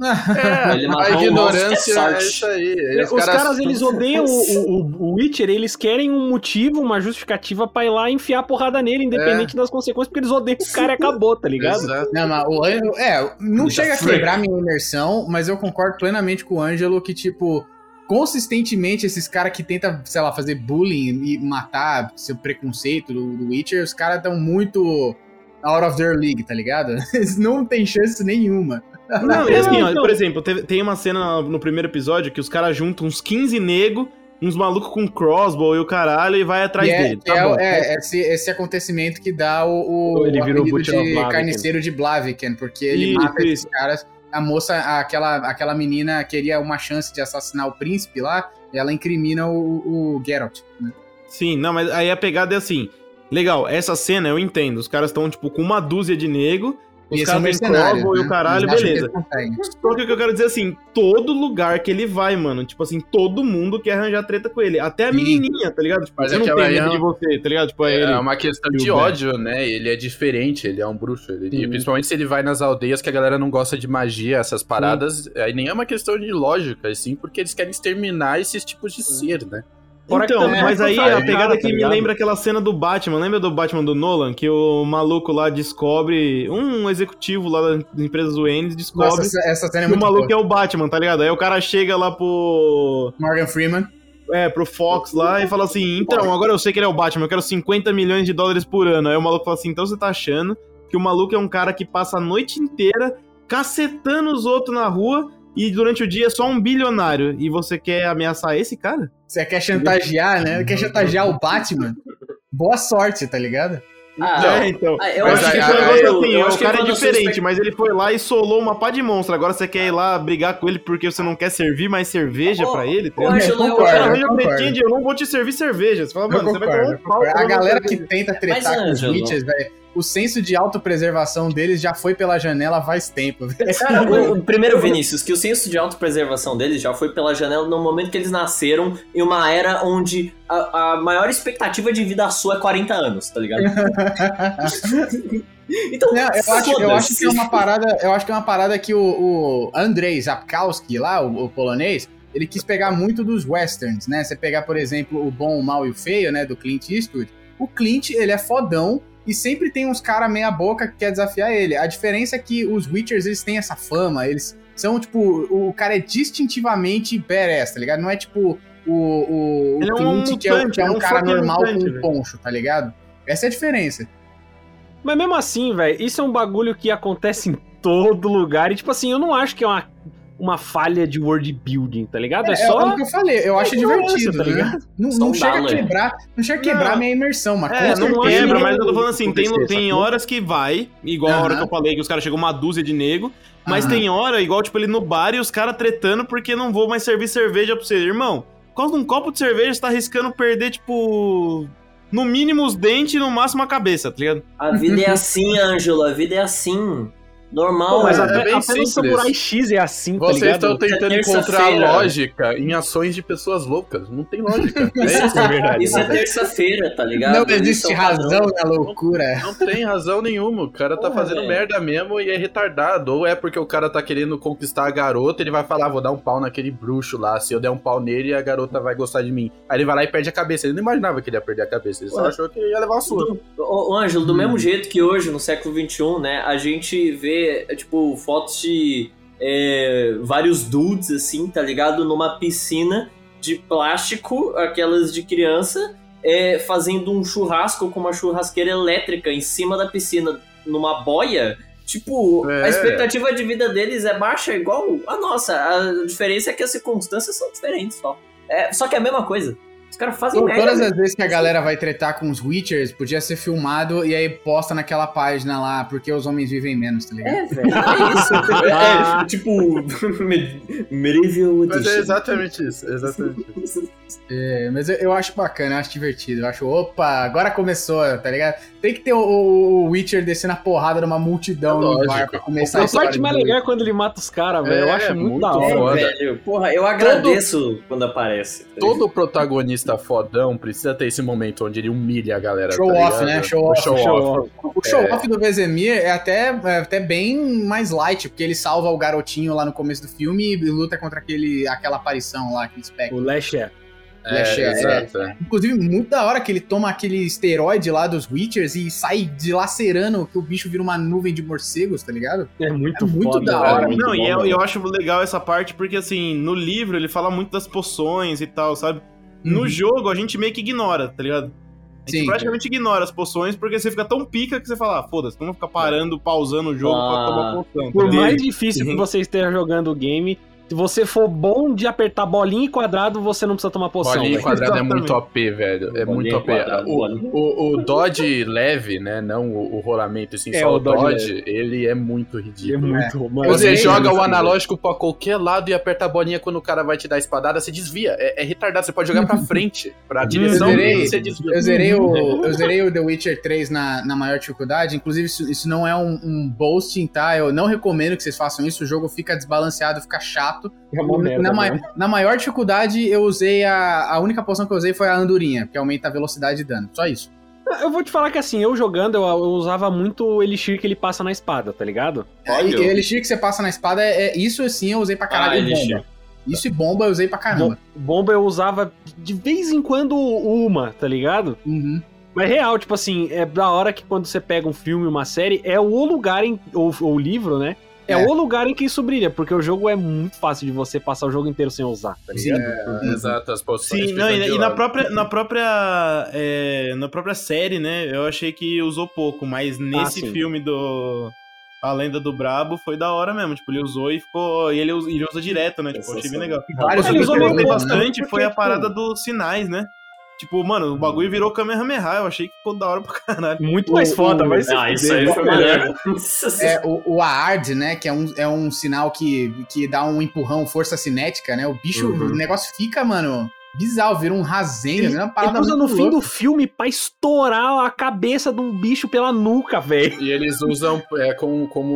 É, Ele a matou ignorância é é isso aí. Os, caras, eles odeiam o, o, o Witcher, eles querem um motivo, uma justificativa pra ir lá e enfiar a porrada nele, independente das consequências, porque eles odeiam o cara e acabou, tá ligado? Exato. Não, mas o Ângelo. É, não chega a quebrar minha imersão, mas eu concordo plenamente com o Ângelo que, tipo, consistentemente esses caras que tentam, sei lá, fazer bullying e matar seu preconceito do, do Witcher, os caras estão muito out of their league, tá ligado? Eles não tem chance nenhuma. Não, e assim, ó, por exemplo, tem uma cena no primeiro episódio que os caras juntam uns 15 nego uns malucos com crossbow e o caralho e vai atrás E é, dele. Tá é, bom. é esse, esse acontecimento que dá o, o, Ele o vira o de Blaviken. carniceiro de Blaviken, porque ele Isso, mata esses caras. A moça, aquela, aquela menina queria uma chance de assassinar o príncipe lá, e ela incrimina o, o Geralt. Né? Sim, não, mas aí a pegada é assim. Legal, essa cena eu entendo. Os caras estão, tipo, com uma dúzia de nego. Os E são caras têm crossbow e né? o caralho, acham que beleza. Só que o que eu quero dizer assim, todo lugar que ele vai, mano, tipo assim, todo mundo quer arranjar treta com ele. Até a Sim. menininha, tá ligado? Tipo, Mas eu é não tenho medo é de você, tá ligado? Tipo, é ele. É uma questão de ódio, né? Ele é diferente, ele é um bruxo. Ele, e Sim. principalmente se ele vai nas aldeias que a galera não gosta de magia, essas paradas, aí nem é uma questão de lógica, e sim porque eles querem exterminar esses tipos de ser, né? Fora então, também mas é aí a pegada que tá me lembra aquela cena do Batman, lembra do Batman do Nolan? Que o maluco lá descobre, um executivo lá da empresa do Ennis descobre Nossa, essa, essa cena é que o muito maluco boa. é o Batman, tá ligado? Aí o cara chega lá pro. Morgan Freeman. É, pro Fox lá e fala assim: então, agora eu sei que ele é o Batman, eu quero 50 milhões de dólares por ano. Aí o maluco fala assim: então você tá achando que o maluco é um cara que passa a noite inteira cacetando os outros na rua e durante o dia é só um bilionário e você quer ameaçar esse cara? Você quer chantagear, né? Quer chantagear o Batman? Boa sorte, tá ligado? Ah, é, então. Ah, eu Mas acho que a- foi um a- negócio eu- assim, eu o cara é diferente, mas ele foi lá e solou uma pá de monstro. Agora você quer ir lá brigar com ele porque você não quer servir mais cerveja Ô, pra ele? tá? Ângelo, eu- concordo, Cara, eu arranja concordo. pretinho de eu não vou te servir cerveja. Você fala, mano, você vai tomar um pau. A galera que tenta tretar Mas, com os Witchers, velho, o senso de autopreservação deles já foi pela janela faz tempo, velho. Cara, o, o primeiro, Vinícius, que o senso de autopreservação deles já foi pela janela no momento que eles nasceram, em uma era onde a, a maior expectativa de vida sua é 40 anos, tá ligado? então, Não, eu, acho, eu acho que é uma parada, eu acho que é uma parada que o, o Andrei Zapkowski lá, o, o polonês, ele quis pegar muito dos westerns, né? Você pegar, por exemplo, o Bom, o Mal e o Feio, né, do Clint Eastwood. O Clint, ele é fodão e sempre tem uns cara meia boca que quer desafiar ele. A diferença é que os Witchers, eles têm essa fama, eles são, tipo, o cara é distintivamente badass, tá ligado? Não é tipo o, o, o é um que, é, mutante, que é é um um cara normal mutante, com um poncho, tá ligado? Essa é a diferença. Mas mesmo assim, velho, isso é um bagulho que acontece em todo lugar. E, tipo assim, eu não acho que é uma, uma falha de world building, tá ligado? É, É, só. o que eu falei, eu acho ignorância, divertido, tá né? ligado? Não, Só não um chega a quebrar, não chega a quebrar Não. a minha imersão, mas É, não quebra, mas eu tô o- falando assim, tem, tem horas que vai, igual a hora que eu falei, que os caras chegam uma dúzia de nego, mas tem hora, igual, tipo, ele no bar e os caras tretando porque não vou mais servir cerveja pra você. Irmão, por causa de um copo de cerveja, você tá arriscando perder, tipo, no mínimo os dentes e no máximo a cabeça, tá ligado? A vida é assim, Ângelo, a vida é assim. Normal. Pô, mas é até, bem até no simples. Samurai X é assim, tá Vocês ligado? estão tentando É encontrar lógica em ações de pessoas loucas. Não tem lógica. É Isso, isso. é verdade. Isso é terça-feira, tá ligado? Não existe é padrão. razão na loucura. Não tem razão nenhuma. O cara tá Porra, fazendo velho. merda mesmo e é retardado. Ou é porque o cara tá querendo conquistar a garota, ele vai falar, "Ah, vou dar um pau naquele bruxo lá. Se eu der um pau nele, a garota vai gostar de mim. Aí ele vai lá e perde a cabeça. Ele não imaginava que ele ia perder a cabeça. Ele só Ué. achou que ia levar uma surra. Ô, ô, Ângelo, do mesmo jeito que hoje, no século XXI, né, a gente vê, é, tipo, fotos de é, vários dudes, assim, tá ligado? Numa piscina de plástico, aquelas de criança, é, fazendo um churrasco com uma churrasqueira elétrica em cima da piscina, numa boia. Tipo, É. a expectativa de vida deles é baixa igual a nossa. A diferença é que as circunstâncias são diferentes só. É, só que é a mesma coisa. Os caras fazem Pô, merda. todas as vezes que a galera vai tretar com os Witchers, podia ser filmado e aí posta naquela página lá, porque os homens vivem menos, tá ligado? É, velho, é isso. É, é, tipo, me- Medieval Mas é exatamente isso. Exatamente isso. É, mas eu, eu acho bacana, eu acho divertido. Eu acho, opa, agora começou, tá ligado? Tem que ter o, o- Witcher descendo a porrada numa multidão no Lógico. bar pra começar a A história. parte mais legal é quando ele mata os caras, velho. eu É, acho muito, muito da hora. É, velho. Porra, eu agradeço quando aparece. Todo protagonista fodão precisa ter esse momento onde ele humilha a galera. Show tá off, ligado? né? Show O off, show show off. off. O show-off do Vesemir é até, é até bem mais light, porque ele salva o garotinho lá no começo do filme e luta contra aquele, aquela aparição lá, aquele espectro. O Lasher. É, é. exato. é. Inclusive, muito da hora que ele toma aquele esteroide lá dos Witchers e sai dilacerando que o bicho vira uma nuvem de morcegos, tá ligado? É muito, É muito foda, da hora. Muito Não, e bom, eu, eu acho legal essa parte porque, assim, no livro ele fala muito das poções e tal, sabe? No Uhum. jogo a gente meio que ignora, tá ligado? A gente Sim. praticamente ignora as poções porque você fica tão pica que você fala, ah, foda-se, não vou ficar parando, pausando o jogo Ah. pra tomar poção. Por mais difícil que você esteja jogando o game, Se você for bom de apertar bolinha e quadrado, você não precisa tomar poção. Bolinha e quadrado é muito OP, velho. É Bolinha muito OP. quadrado, O, o, o Dodge leve, né? Não o, o rolamento, assim, É, só o o Dodge Dodge, ele é muito É ridículo. muito, mano. Você joga ele, o analógico pra qualquer lado e aperta a bolinha quando o cara vai te dar a espadada, você desvia. É, é retardado, você pode jogar pra frente. Pra direção Eu zerei, você desvia. eu zerei o, eu zerei o The Witcher 3 na, na maior dificuldade. Inclusive, isso, isso não é um, um boasting, tá? Eu não recomendo que vocês façam isso. O jogo fica desbalanceado, fica chato. É uma merda, na, ma- mano. na maior dificuldade, eu usei a. A única poção que eu usei foi a andorinha, que aumenta a velocidade de dano. Só isso. Eu vou te falar que assim, eu jogando, eu, eu usava muito o elixir que ele passa na espada, tá ligado? E o elixir que você passa na espada, é, é- isso sim eu usei pra caralho. Ah, bomba. elixir. Isso e bomba eu usei pra caramba. Bomba eu usava de vez em quando uma, tá ligado? Uhum. Mas real, tipo assim, é da hora que quando você pega um filme, uma série, é o lugar em. Ou, ou livro, né? É, É. o lugar em que isso brilha, porque o jogo é muito fácil de você passar o jogo inteiro sem usar, tá Sim. ligado? É, Exato, as poções. Sim, não, e, e na própria, na própria, é, na própria série, né? Eu achei que usou pouco, mas nesse sim. filme do A Lenda do Brabo foi da hora mesmo. Tipo, ele usou e ficou. E ele, usa- ele usa direto, né? Tipo, achei bem legal. Vários Ele usou elementos, né? bastante, foi a Porque, parada tipo, dos sinais, né? Tipo, mano, o bagulho virou Kamehameha. Eu achei que ficou da hora pra caralho. Muito mais O- foda, o- mas. Ah, isso aí foi maneiro. Nossa É, o, o Aard, né? Que é um, é um sinal que, que dá um empurrão, força cinética, né? O bicho, Uhum. o negócio fica, mano, bizarro, vira um rasenho, né? Uma Ele parada usa no muito fim louca. do filme pra estourar a cabeça de um bicho pela nuca, velho. E eles usam é, com, como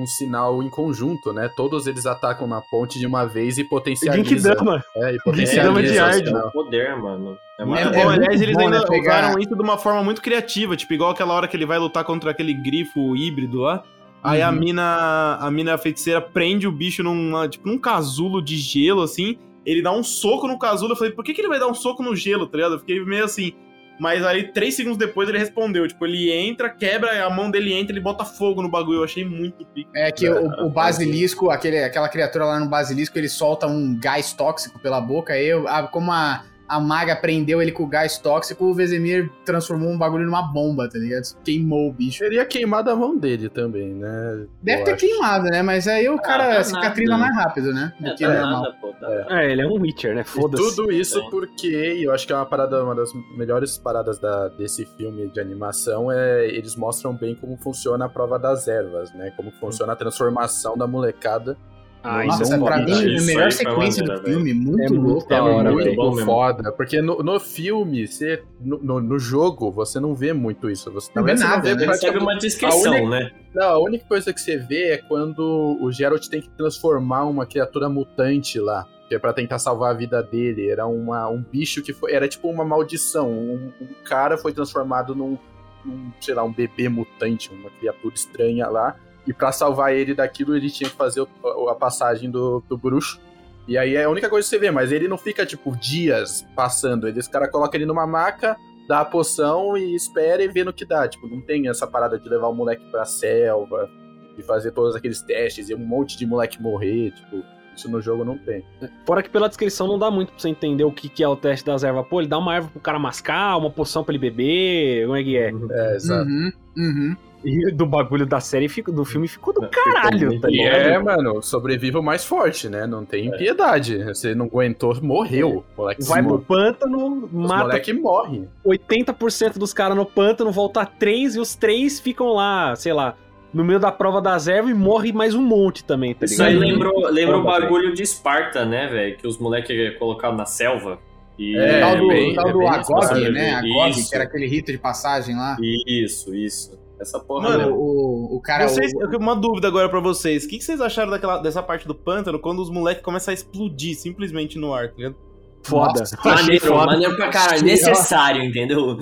um sinal em conjunto, né? Todos eles atacam na ponte de uma vez e potencializam. Genkidama. É, e Genkidama potencializam. de o Ard. sinal. poder, mano. É É- bom, é aliás, eles bom, ainda né, pegar- usaram isso de uma forma muito criativa, tipo, igual aquela hora que ele vai lutar contra aquele grifo híbrido lá. Aí a Uhum. mina, a mina feiticeira prende o bicho numa, tipo, num casulo de gelo, assim. Ele dá um soco no casulo. Eu falei, por que, que ele vai dar um soco no gelo, tá ligado? Eu fiquei meio assim. Mas aí, três segundos depois, ele respondeu. Tipo, ele entra, quebra, a mão dele entra, ele bota fogo no bagulho. Eu achei muito pico. É que o, o basilisco, aquele, aquela criatura lá no basilisco, ele solta um gás tóxico pela boca. Aí, eu- a- como a, a maga prendeu ele com o gás tóxico, o Vesemir transformou um bagulho numa bomba, tá ligado? Queimou o bicho. Teria queimado a mão dele também, né? Deve Eu ter acho. queimado, né? Mas aí o cara tá cicatriza mais rápido, né? Do É, que tá nada, pô. Tá. É, ele é um Witcher, né? Foda-se. tudo isso É. porque e eu acho que é uma parada, uma das melhores paradas da- desse filme de animação é eles mostram bem como funciona a prova das ervas, né? Como funciona a transformação da molecada. Ah, Nossa, isso é pra mim, Isso a melhor sequência maneiro, do filme, muito É muito louco. da hora, é muito Bom mesmo. foda, porque no, no filme, você, no, no- jogo, você não vê muito isso. Você, Não vê nada, você né? não vê Recebe praticamente- uma descrição, A única- né? Não, a única coisa que você vê é quando o Geralt tem que transformar uma criatura mutante lá. Que é pra tentar salvar a vida dele. Era uma, um bicho que foi. Era tipo uma maldição. Um, um cara foi transformado num, num, sei lá, um bebê mutante, uma criatura estranha lá. E pra salvar ele daquilo, ele tinha que fazer o- a passagem do, do bruxo. E aí é a única coisa que você vê, mas ele não fica, tipo, dias passando. Ele, os caras colocam ele numa maca, dá a poção e espera e vê no que dá. Tipo, não tem essa parada de levar o moleque pra selva, de fazer todos aqueles testes e um monte de moleque morrer. Tipo, isso no jogo não tem. Fora que pela descrição não dá muito pra você entender o que, que é o teste das ervas. Pô, ele dá uma erva pro cara mascar, uma poção pra ele beber, como é que é? É, exato. Uhum, uhum. E do bagulho da série, fica- do filme ficou do caralho, tá E ligado? é, mano, sobreviva o mais forte, né? Não tem piedade. Você não aguentou, morreu. O moleque Vai pro pântano, Os mata moleque morre. 80% dos caras no pântano, volta três e os três ficam lá, sei lá, no meio da prova das ervas e morre mais um monte também, tá Isso ligado? aí lembrou, lembra o bagulho de Esparta, né, velho? Que os moleques colocaram na selva. E... É, o tal do, bem- o tal é do bem Agog, isso, né? isso. Agog, que era aquele rito de passagem lá. Isso, isso. Essa porra Mano, mesmo. O, o, cara. Vocês- o- eu- uma dúvida agora pra vocês. O que, que vocês acharam daquela, dessa parte do pântano quando os moleques começam a explodir simplesmente no ar, tá ligado? Foda. Nossa, Achei Maneiro, foda. maneiro pra caralho. Necessário, entendeu?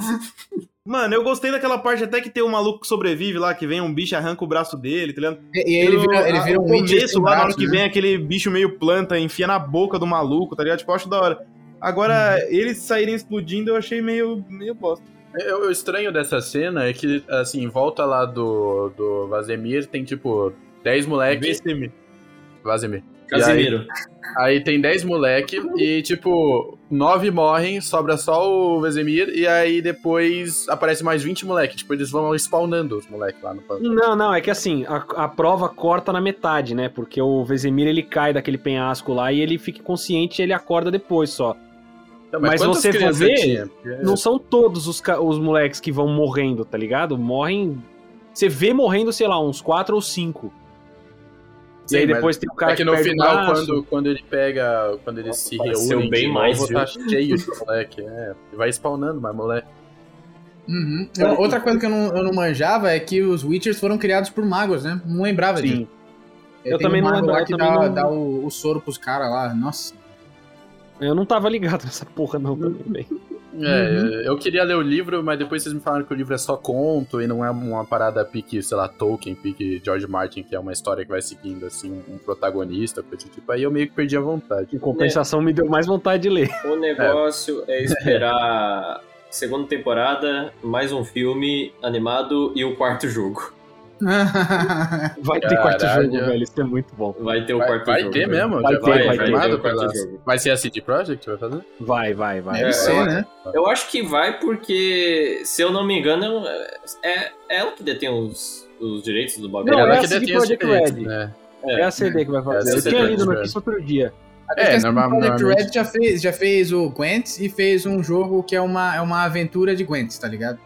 Mano, eu gostei daquela parte até que tem um maluco que sobrevive lá, que vem um bicho e arranca o braço dele, tá ligado? E, e ele vira, ele vira o um começo lá, na hora que né? vem aquele bicho meio planta, enfia na boca do maluco, tá ligado? Tipo, eu acho da hora. Agora, Uhum. eles saírem explodindo, eu achei meio, meio bosta. O o estranho dessa cena é que, assim, em volta lá do, do Vazemir tem, tipo, 10 moleques. VCM. Vazemir. Casimiro. Aí tem 10 moleque e, tipo, nove morrem, sobra só o Vesemir, e aí depois aparece mais 20 moleque. Tipo, eles vão spawnando os moleques lá no pântano. Não, não, é que assim, a, a prova corta na metade, né? Porque o Vesemir ele cai daquele penhasco lá e ele fica inconsciente e ele acorda depois só. Então, Mas você for ver, tinha? Porque- Não são todos os, os moleques que vão morrendo, tá ligado? Morrem. Você vê morrendo, sei lá, uns quatro ou cinco. Sim, e aí depois tem o cara é que no perde o final, braço. quando, quando ele pega. Quando eles se pareceu reúnem, bem mais, novo, tá cheio de moleque. É, vai spawnando mais moleque. Uhum. Outra coisa que eu não, eu não manjava é que os Witchers foram criados por magos, né? Não lembrava disso. Sim. É, Eu tem também um não lembrava, que eu dá, não- dá o, o soro pros caras lá. Nossa. Eu não tava ligado nessa porra, não, também. É, Uhum. eu queria ler o livro, mas depois vocês me falaram que o livro é só conto e não é uma parada pique, sei lá, Tolkien, pique George Martin, que é uma história que vai seguindo, assim, um protagonista, coisa do tipo. Aí eu meio que perdi a vontade. Em compensação, me deu mais vontade de ler. O negócio é esperar segunda temporada, mais um filme animado e o quarto jogo. Vai ter quarto Caralho. jogo, velho. Isso é muito bom. Vai ter o Vai, quarto vai jogo. ter mesmo? Vai ter, vai ter, confirmado vai ter quarto jogo. Vai ser a CD Projekt vai fazer? Vai, vai, vai. Deve É, ser, eu- né? Eu acho que vai porque, se eu não me engano, é, é ela que detém os, os direitos do bagulho. Não, Ela é a que CD detém os direitos, Red. né? É a CD que vai É fazer. a Eu CD tinha lido notícia outro dia. Até É, normal- Project Red já fez, já fez o Gwent e fez um jogo que é uma, é uma aventura de Gwent, tá ligado?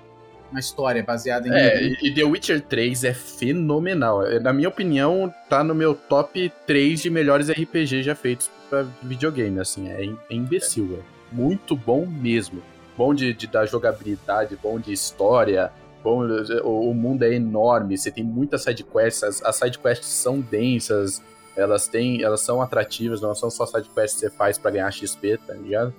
Uma história baseada em. É, e e The Witcher 3 é fenomenal. É, Na minha opinião, tá no meu top 3 de melhores RPG já feitos pra videogame, assim. É, é imbecil, é muito bom mesmo. Bom de, de da jogabilidade, bom de história, bom, o, o mundo é enorme, você tem muitas sidequests, as, as sidequests são densas, elas têm, elas são atrativas, não são só sidequests que você faz pra ganhar XP, tá ligado?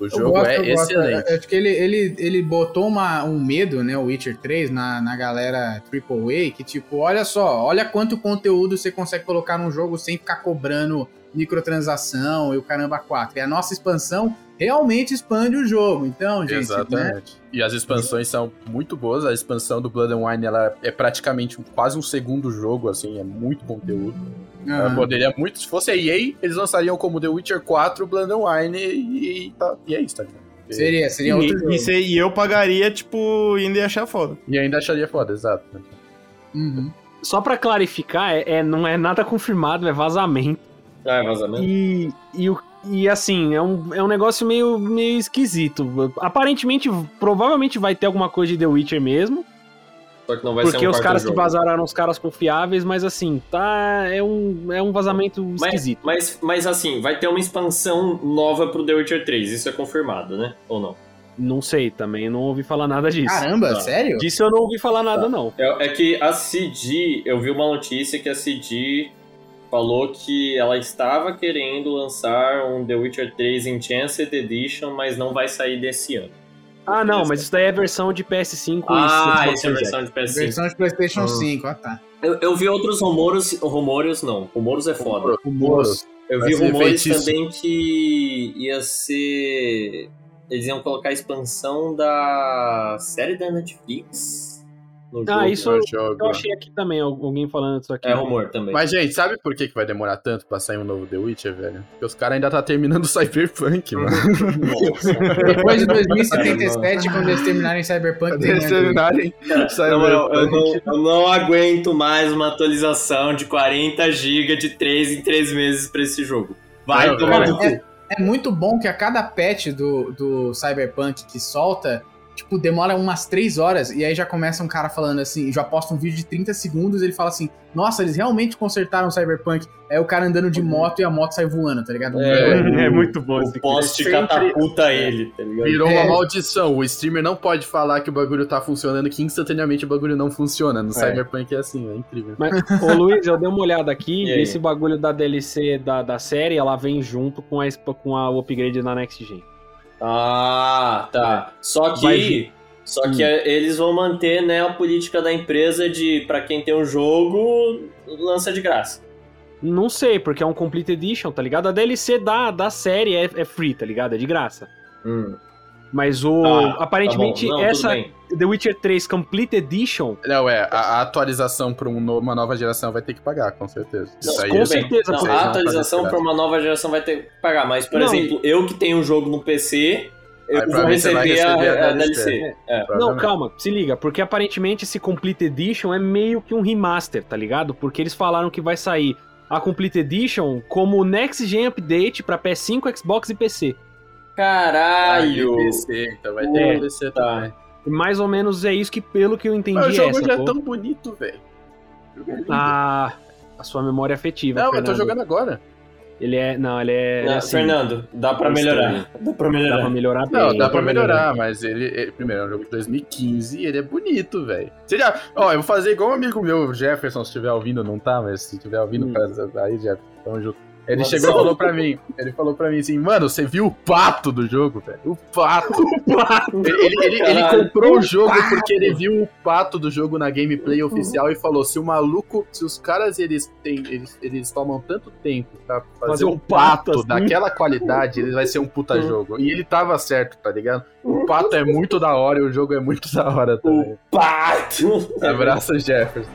O jogo gosto, é eu gosto. excelente. Eu Acho que ele, ele, ele botou uma, um medo, né, o Witcher 3, na, na galera AAA, que tipo, olha só, olha quanto conteúdo você consegue colocar num jogo sem ficar cobrando microtransação e o caramba 4. E a nossa expansão realmente expande o jogo. Então, gente, né? Exatamente. E as expansões são muito boas. A expansão do Blood and Wine ela é praticamente quase um segundo jogo, assim, é muito conteúdo. Aham. poderia muito. Se fosse a EA, eles lançariam como The Witcher 4, Blood and Wine e, e, tá- e é isso, tá ligado? Seria, seria outro E, jogo. e, e eu pagaria, tipo, ainda ia achar foda. E ainda acharia foda, exato. Uhum. Só pra clarificar, é, é- não é nada confirmado, é vazamento. Ah, é vazamento? E, e, e assim, é um, é um negócio meio, meio esquisito. Aparentemente, provavelmente vai ter alguma coisa de The Witcher mesmo. Só que não vai ser porque um os caras que jogo. vazaram eram os caras confiáveis, mas assim, tá. É um, é um vazamento Mas, esquisito. mas, mas assim, vai ter uma expansão nova pro The Witcher 3, isso é confirmado, né? Ou não? Não sei, também não ouvi falar nada disso. Caramba, Tá. sério? Disso eu não ouvi falar nada, Tá. não. É, é que a CD, eu vi uma notícia que a CD falou que ela estava querendo lançar um The Witcher 3 Enchanted Edition, mas não vai sair desse ano. Ah, não, mas isso daí é versão de PS5 Ah, essa é a versão de PS5. Versão de PlayStation Hum. 5, ah tá. Eu, eu vi outros rumores, rumores não, rumores é foda. Rumores. Eu vi rumores feitiço. também que ia ser. Eles iam colocar a expansão da série da Netflix no jogo. Ah, isso no eu, jogo. eu achei aqui também, alguém falando isso aqui. É rumor também. Mas, gente, sabe por que, que vai demorar tanto pra sair um novo The Witcher, velho? Porque os caras ainda tá terminando o Cyberpunk, mano. Nossa. Depois de 2077, quando eles terminarem Cyberpunk, Quando eles terminarem Na moral, eu, não, Cyberpunk. eu não aguento mais uma atualização de 40 GB de 3 em 3 meses pra esse jogo. Vai Não, tomar cu. É muito bom que a cada patch do, do Cyberpunk que solta, tipo, demora umas 3 horas e aí já começa um cara falando assim, já posta um vídeo de 30 segundos ele fala assim, nossa, eles realmente consertaram o Cyberpunk. É o cara andando de moto e a moto sai voando, tá ligado? É, É muito bom O poste Sempre- catapulta ele, tá ligado? Virou É. uma maldição. O streamer não pode falar que o bagulho tá funcionando, que instantaneamente o bagulho não funciona. No Cyberpunk é assim, é incrível. Mas, ô Luiz, eu dei uma olhada aqui aí? esse bagulho da DLC da, da série, ela vem junto com a, com a o upgrade da Next Gen. Ah, tá. Só que. Vai- Só que é, eles vão manter né, a política da empresa de pra quem tem um jogo, lança de graça. Não sei, porque é um Complete Edition, tá ligado? A DLC da, da série é, é free, tá ligado? É de graça. Hum. Mas o. Tá, aparentemente, tá. Não, essa. The Witcher 3 Complete Edition. Não, é, a, a atualização pra um no- uma nova geração vai ter que pagar, com certeza. Isso aí com eu- certeza, Não, a atualização Não, para uma nova geração vai ter que pagar, mas, por Não, exemplo, eu que tenho um jogo no PC, eu Aí, vou vai receber a, receber a a DLC. DLC. É. Não, provavelmente. calma, se liga, porque aparentemente esse Complete Edition é meio que um remaster, tá ligado? Porque eles falaram que vai sair a Complete Edition como Next Gen Update pra PS5, Xbox e PC. Caralho! Vai ter PC, então vai ter É, PC tá. também. E mais ou menos é isso que, pelo que eu entendi, Mas o é jogo essa. já é pô. tão bonito, velho. É. Ah, a sua memória afetiva. Não, eu tô Fernando. jogando agora. Ele é. Não, ele é. Não, assim, Fernando, dá pra é melhorar. Dá pra Dá melhorar. pra melhorar bem. Não, dá pra melhorar, mas ele, ele- Primeiro, é um jogo de 2015 e ele é bonito, velho. Já. Ó, eu vou fazer igual um amigo meu, Jefferson, se estiver ouvindo, não tá, mas se estiver ouvindo, Hum. aí, Jefferson, tamo junto. Ele Nossa, chegou e falou pra mim, ele falou pra mim assim, mano, você viu o pato do jogo, velho? O pato. Ele, ele, ele- ele Caralho. comprou o jogo porque ele viu o pato do jogo na gameplay oficial e falou: se o maluco, se os caras eles têm, eles, eles tomam tanto tempo pra fazer, Fazer um pato, pato assim. daquela qualidade, ele vai ser um puta jogo. E ele tava certo, tá ligado? O pato é muito da hora e o jogo é muito da hora também. Pato! Abraço, Jefferson.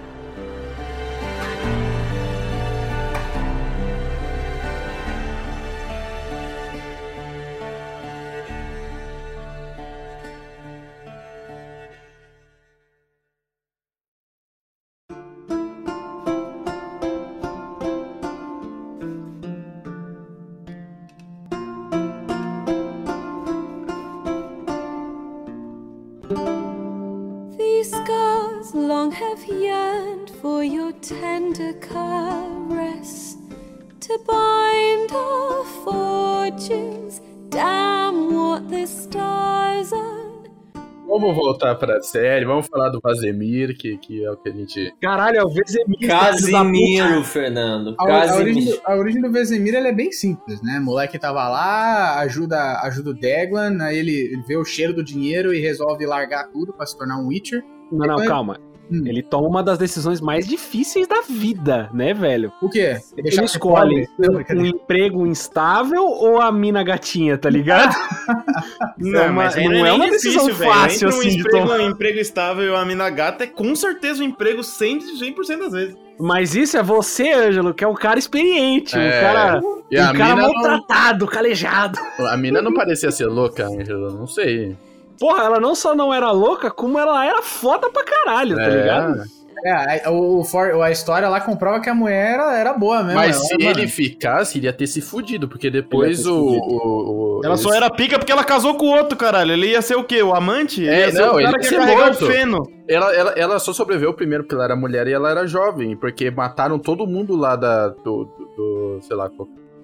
Pra série, vamos falar do Vazemir, que, que é o que a gente. Caralho, é o Vezemir. Casimiro, Fernando. A, a origem, Casimiro. do- a origem do Vesemir ela é bem simples, né? O moleque tava lá, ajuda, ajuda o Deglan, aí ele, vê o cheiro do dinheiro e resolve largar tudo pra se tornar um Witcher. Não, não, calma. Hum. Ele toma uma das decisões mais difíceis da vida, né, velho? O quê? Ele de ser escolhe? Não, um brincadeira. emprego instável ou a mina gatinha, tá ligado? Não, uma- mas não é nem uma decisão difícil, velho. fácil, Entre um assim, de emprego, tomar. um emprego estável e uma mina gata é com certeza um emprego 100%, 100 das vezes. Mas isso é você, Ângelo, que é um cara experiente, um É, cara, E a um cara mina, maltratado, calejado. não, a mina não parecia ser louca, Ângelo, não sei. Porra, ela não só não era louca, como ela era foda pra caralho, tá É, ligado? É, a- o, a história lá comprova que a mulher era, era boa mesmo. Mas ela, se mano, ele ficasse, ele ia ter se fudido, porque depois Ele o, fudido. o- o- Ela só era pica porque ela casou com o outro, caralho. Ele ia ser o quê? O amante? Ele É, ser não, o ele cara ia que ser ia carregar morto. o feno. Ela, ela, ela só sobreviveu primeiro porque ela era mulher e ela era jovem, porque mataram todo mundo lá da, do, do, do- sei lá,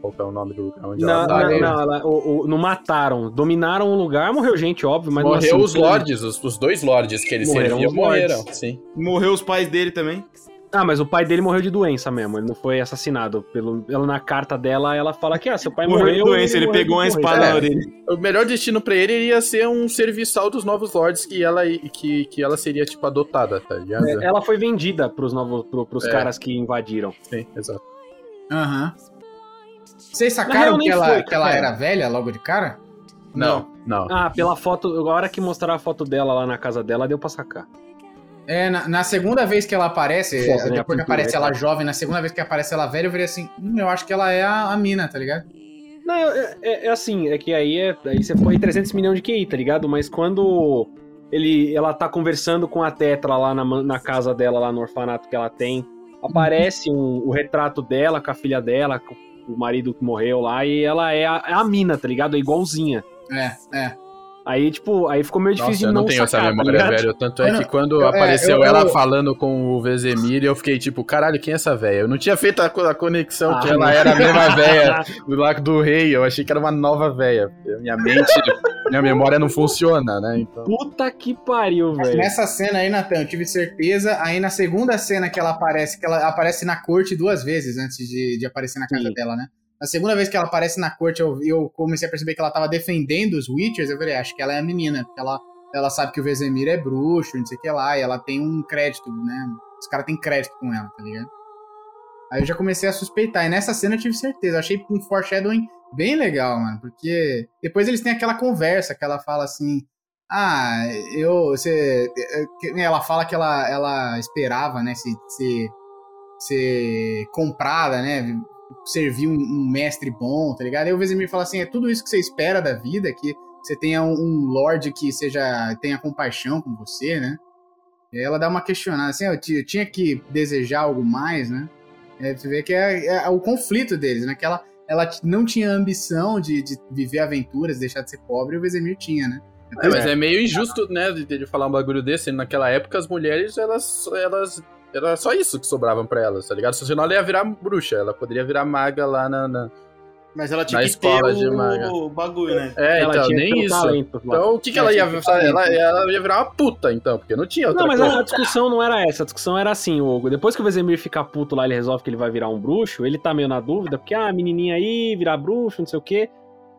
qual, é o nome do lugar onde Não, ela tá. não, não, ela- o- o- não mataram. Dominaram o lugar, morreu gente, óbvio, mas Morreu assim, os lords, os, os dois lords que eles Morreram serviam morreram, sim. Morreu os pais dele também. Ah, mas o pai dele morreu de doença mesmo, ele não foi assassinado. Pelo, ela, na carta dela, ela fala que ah, seu pai Morreu morreu. de doença, ele morreu pegou uma espada É. na orelha. O melhor destino pra ele iria ser um serviçal dos novos lords que ela, que, que ela seria, tipo, adotada, tá ligado? É, Ela foi vendida pros novos pro, pros É. caras que invadiram. Sim, exato. Aham. Vocês sacaram que nem ela, foi, que ela era velha logo de cara? Não, não. Ah, pela foto, a hora que mostraram a foto dela lá na casa dela, deu pra sacar. É, na, na segunda vez que ela aparece, Foda, né, depois que pintura, aparece é, ela cara. jovem, na segunda vez que aparece ela velha, eu virei assim, hum, eu acho que ela é a, a mina, tá ligado? Não, é, é- é assim, é que aí, é, aí você foi 300 milhões de QI, tá ligado? Mas quando ele, ela tá conversando com a Tetra lá na, na casa dela, lá no orfanato que ela tem, aparece um- o retrato dela com a filha dela, com o marido que morreu lá, e ela é a, é a mina, tá ligado? É igualzinha. É, é. Aí, tipo, aí ficou meio Nossa, difícil eu de não não tenho sacar, essa tá memória, ligado? velho. Tanto é Eu que não- quando eu- é, apareceu eu- ela eu- falando com o Vezemir, eu fiquei tipo, caralho, quem é essa velha? Eu não tinha feito a, a conexão Ah, que ela não. era a mesma velha do Lago do Rei. Eu achei que era uma nova velha. Minha mente, minha memória não funciona, né? Então. Puta que pariu, velho. Nessa cena aí, Natan, eu tive certeza. Aí na segunda cena que ela aparece, que ela aparece na corte duas vezes antes de, de aparecer na casa Sim. dela, né? Na segunda vez que ela aparece na corte, eu, eu comecei a perceber que ela tava defendendo os Witchers. Eu falei, acho que ela é a menina, porque ela, ela sabe que o Vesemir é bruxo, não sei o que lá, e ela tem um crédito, né? Os caras têm crédito com ela, tá ligado? Aí eu já comecei a suspeitar. E nessa cena eu tive certeza. Eu achei um foreshadowing Bem legal, mano, porque depois eles têm aquela conversa que ela fala assim: Ah, eu. Você. que- Ela fala que ela, ela esperava, né, se, se, ser comprada, né? Servir um, um mestre bom, tá ligado? Aí o Vesemir fala assim: é tudo isso que você espera da vida, que você tenha um, um lord que seja. tenha compaixão com você, né? E ela dá uma questionada assim, eu, eu tinha que desejar algo mais, né? É, você vê que é, é o conflito deles, né? Que ela, ela não tinha ambição de, de viver aventuras, deixar de ser pobre, o Vesemir tinha, né? É, mas é meio injusto, né, de de falar um bagulho desse. Naquela época, as mulheres, elas. elas era só isso que sobravam pra elas, tá ligado? Senão ela ia virar bruxa, ela poderia virar maga lá na. na- Mas ela tinha Na que escola ter de o, bagulho, né? É, Ela então, tinha nem um isso. talento. Então, o que, que ela ia Ela, ela ia virar uma puta, então, porque não tinha outra Não, mas coisa. a, discussão não era essa. A discussão era assim, Hugo. Depois que o Vesemir fica puto lá, ele resolve que ele vai virar um bruxo. Ele tá meio na dúvida, porque, ah, a menininha aí, virar bruxo, não sei o quê.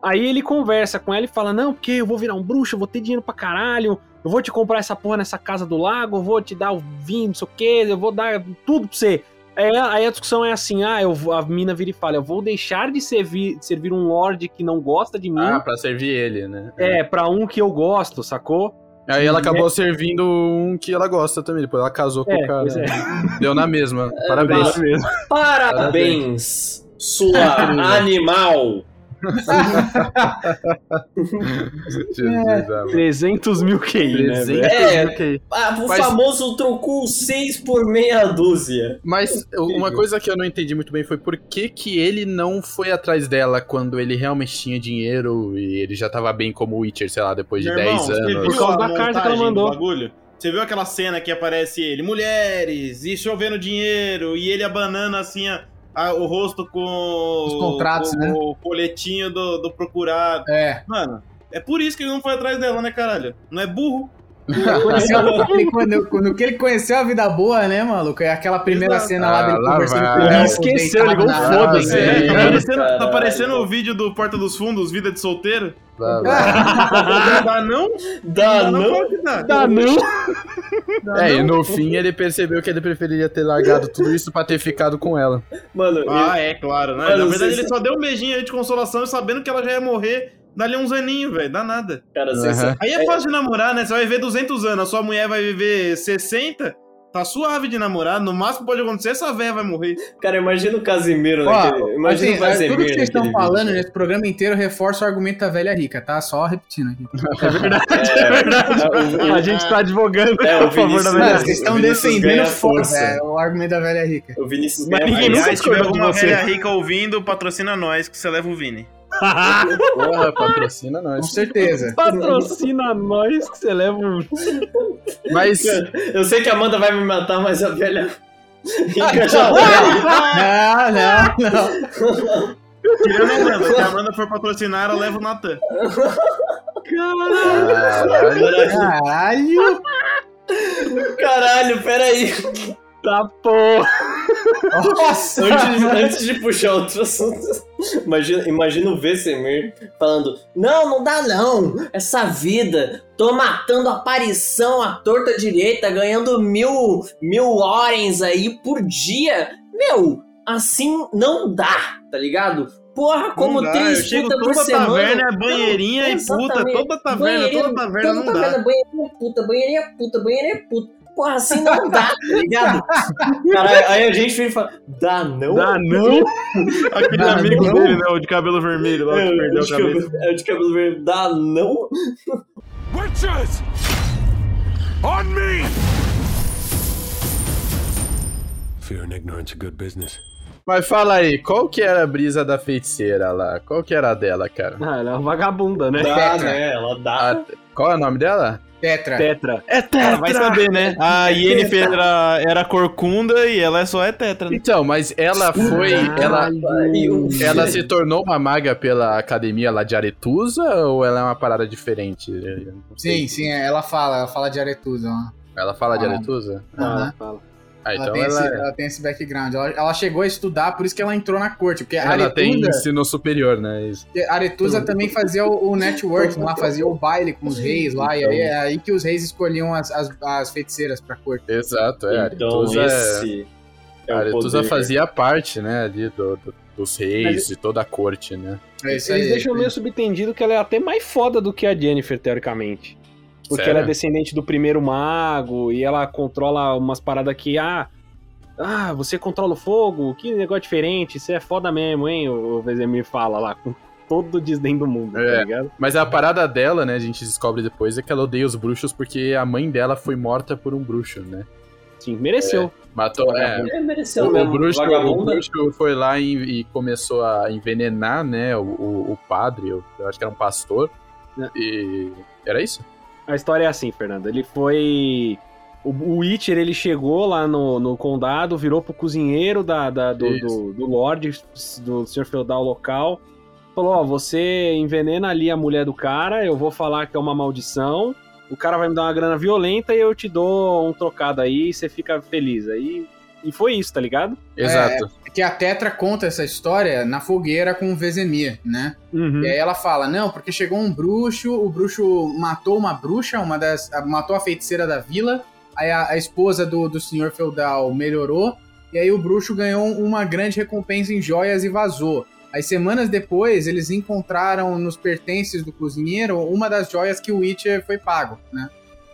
Aí ele conversa com ela e fala: Não, porque eu vou virar um bruxo, eu vou ter dinheiro pra caralho. Eu vou te comprar essa porra nessa casa do lago, eu vou te dar o vinho, não sei o quê, eu vou dar tudo pra você. Aí, aí a discussão é assim: ah, eu a mina vira e fala: Eu vou deixar de servir, de servir um lord que não gosta de mim. Ah, pra servir ele, né? é, pra um que eu gosto, sacou? Aí ela acabou servindo um que ela gosta também. Depois ela casou com É, o cara. é. Deu na mesma. Parabéns. mesmo. Parabéns, sua animal! Jesus, amado. 300 mil QI, né? velho? É. ok. Ah, o Mas- famoso trocou 6 por meia dúzia. Mas uma coisa que eu não entendi muito bem foi por que, que ele não foi atrás dela quando ele realmente tinha dinheiro e ele já tava bem como Witcher, sei lá, depois de Meu 10 irmão, anos. Por causa a da carta que ela montagem do mandou. Bagulho? Você viu aquela cena que aparece ele, mulheres, e chovendo dinheiro, e ele abanando assim a- a- o rosto com Os contratos, com né? o coletinho do, do procurado. É. Mano, é por isso que ele não foi atrás dela, né, caralho? Não é burro? Ele, quando, quando que ele conheceu a vida boa, né, maluco? É aquela primeira Exato. cena lá dele Ah, lá conversando vai. com o Léo, Esqueceu, ligou foda-se. É, É, tá é. parecendo, tá o vídeo do Porta dos Fundos, Vida de Solteiro. Lá, lá. Não dá não? Dá não? Dá não? É, e no fim ele percebeu que ele preferiria ter largado tudo isso pra ter ficado com ela. Mano, Ah, é, claro, né? Mano, Na verdade, ele só deu um beijinho aí de consolação, sabendo que ela já ia morrer dali uns aninhos, velho. Dá nada. cara, você, Aham. Aí é fácil de namorar, né? Você vai viver 200 anos, a sua mulher vai viver 60, tá suave de namorar. No máximo que pode acontecer, essa velha vai morrer. cara, imagina o Casimiro Ó, naquele. Imagina assim, o Casimiro. tudo que vocês estão falando vídeo. nesse programa inteiro reforça o argumento da velha rica, tá? Só repetindo aqui. É verdade, É, é verdade. o- A gente tá advogando É, a favor da velha. vocês estão defendendo força. é, o argumento da velha rica. O Vinícius Mas ninguém nunca se tiver alguma velha rica ouvindo, patrocina nós, que você leva o Vini. Porra, patrocina Com nós. certeza. Patrocina nós que você leva um. Mas Eu sei que a Amanda vai me matar, mas a velha. Ah, já Não, não, não. Tirando a Amanda, se a Amanda for patrocinar, eu levo o Natan. caralho, Caralho. Caralho, peraí. Tá porra. Nossa. Antes, antes de puxar outro assunto, imagina, imagina o Vesemir falando: Não, não dá não. Essa vida, tô matando aparição à torta direita, ganhando mil, mil orens aí por dia. Meu, assim não dá, tá ligado? Porra, como Não dá, três eu chego puta por toda semana. taverna, é banheirinha e puta, toda taverna, toda taverna não dá. banheirinha puta, banheirinha puta, banheirinha puta. Porra, assim não dá, tá ligado? Caralho, aí a gente vem e fala, dá não? Dá não? Aquele Ah, amigo não. dele, né? O de cabelo vermelho lá, que É, perdeu a de cabelo- cabeça. é, de cabelo vermelho, dá não? Witches! On me! Fear and ignorance are good business. mas fala aí, qual que era a brisa da feiticeira lá? Qual que era a dela, cara? Ah, ela é uma vagabunda, né? Dá, né? Ela dá. Ah, qual é o nome dela? Tetra. Tetra. É tetra! vai saber, né? A Yennefer era, era corcunda e ela só é tetra, né? Então, mas ela foi. Ela, ela se tornou uma maga pela academia lá de Aretusa ou ela é uma parada diferente? Sim, sim, ela fala, ela fala de Aretusa. Ela fala de Ah. Aretusa? Fala, Aham. fala. Ah, Ela, então tem ela, esse, ela tem esse background. Ela, ela chegou a estudar, por isso que ela entrou na corte. Porque ela tem Aretusa, ensino superior, né? Isso. Aretusa também fazia o, o networking lá, fazia o baile com os reis lá. E aí é aí que os reis escolhiam as, as, as feiticeiras pra corte. Exato, é. Então Aretusa é- esse É Aretusa poder. fazia parte, né, ali do, do- dos reis, de toda a corte, né? É isso Eles aí. deixam meio subentendido que ela é até mais foda do que a Jennifer, teoricamente. Porque Sério? ela é descendente do primeiro mago e ela controla umas paradas que, ah, ah, você controla o fogo, que negócio diferente, você é foda mesmo, hein? O o Vezemir fala lá, com todo o desdém do mundo, É. tá ligado? Mas a parada dela, né, a gente descobre depois, é que ela odeia os bruxos porque a mãe dela foi morta por um bruxo, né? Sim, mereceu. Matou, é, É, mereceu O, o mesmo. bruxo, o bruxo foi lá e, e começou a envenenar, né, o, o, o padre, eu, eu acho que era um pastor, É. e... Era isso? A história é assim, Fernando. Ele foi. O, Witcher, ele chegou lá no, no condado, virou pro cozinheiro da, da- do, do, do Lorde, do senhor feudal local. Falou: Ó, você envenena ali a mulher do cara, eu vou falar que é uma maldição. O cara vai me dar uma grana violenta e eu te dou um trocado aí e você fica feliz. Aí. E foi isso, tá ligado? Exato. Que a Tetra conta essa história na fogueira com o Vezemir, né? Uhum. E aí ela fala, não, porque chegou um bruxo, o bruxo matou uma bruxa, uma das. matou a feiticeira da vila, aí a, a esposa do, do senhor feudal melhorou, e aí o bruxo ganhou uma grande recompensa em joias e vazou. Aí semanas depois, eles encontraram nos pertences do cozinheiro uma das joias que o Witcher foi pago, né?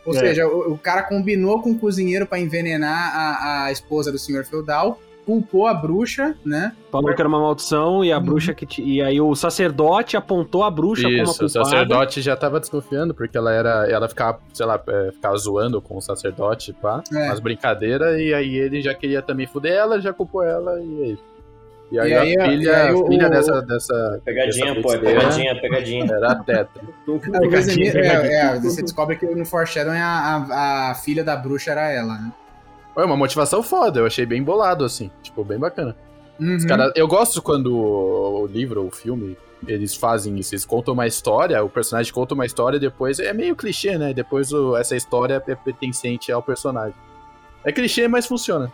Ou É. seja, o, o cara combinou com o cozinheiro pra envenenar a, a esposa do senhor feudal, culpou a bruxa, né? Falou que era uma maldição e a Uhum. bruxa que. E aí o sacerdote apontou a bruxa como a Isso, o culpada. sacerdote já tava desconfiando, porque ela era. Ela ficava, sei lá, é, ficava zoando com o sacerdote, pá, É. umas brincadeiras, e aí ele já queria também fuder ela, já culpou ela, e é isso. E aí, E aí, a filha, aí a filha o- dessa, dessa. Pegadinha, dessa pô, é feiticeira pegadinha, pegadinha. Era a Tetra. É, Vezemir- é, é, você descobre que no Foreshadowing a, a, a filha da bruxa era ela, né? Foi uma motivação foda, eu achei bem bolado, assim. Tipo, bem bacana. Os Uhum. cara- eu gosto quando o, o livro, o filme, eles fazem isso. Eles contam uma história, o personagem conta uma história e depois. É meio clichê, né? Depois o- essa história é pertencente ao personagem. É clichê, mas funciona.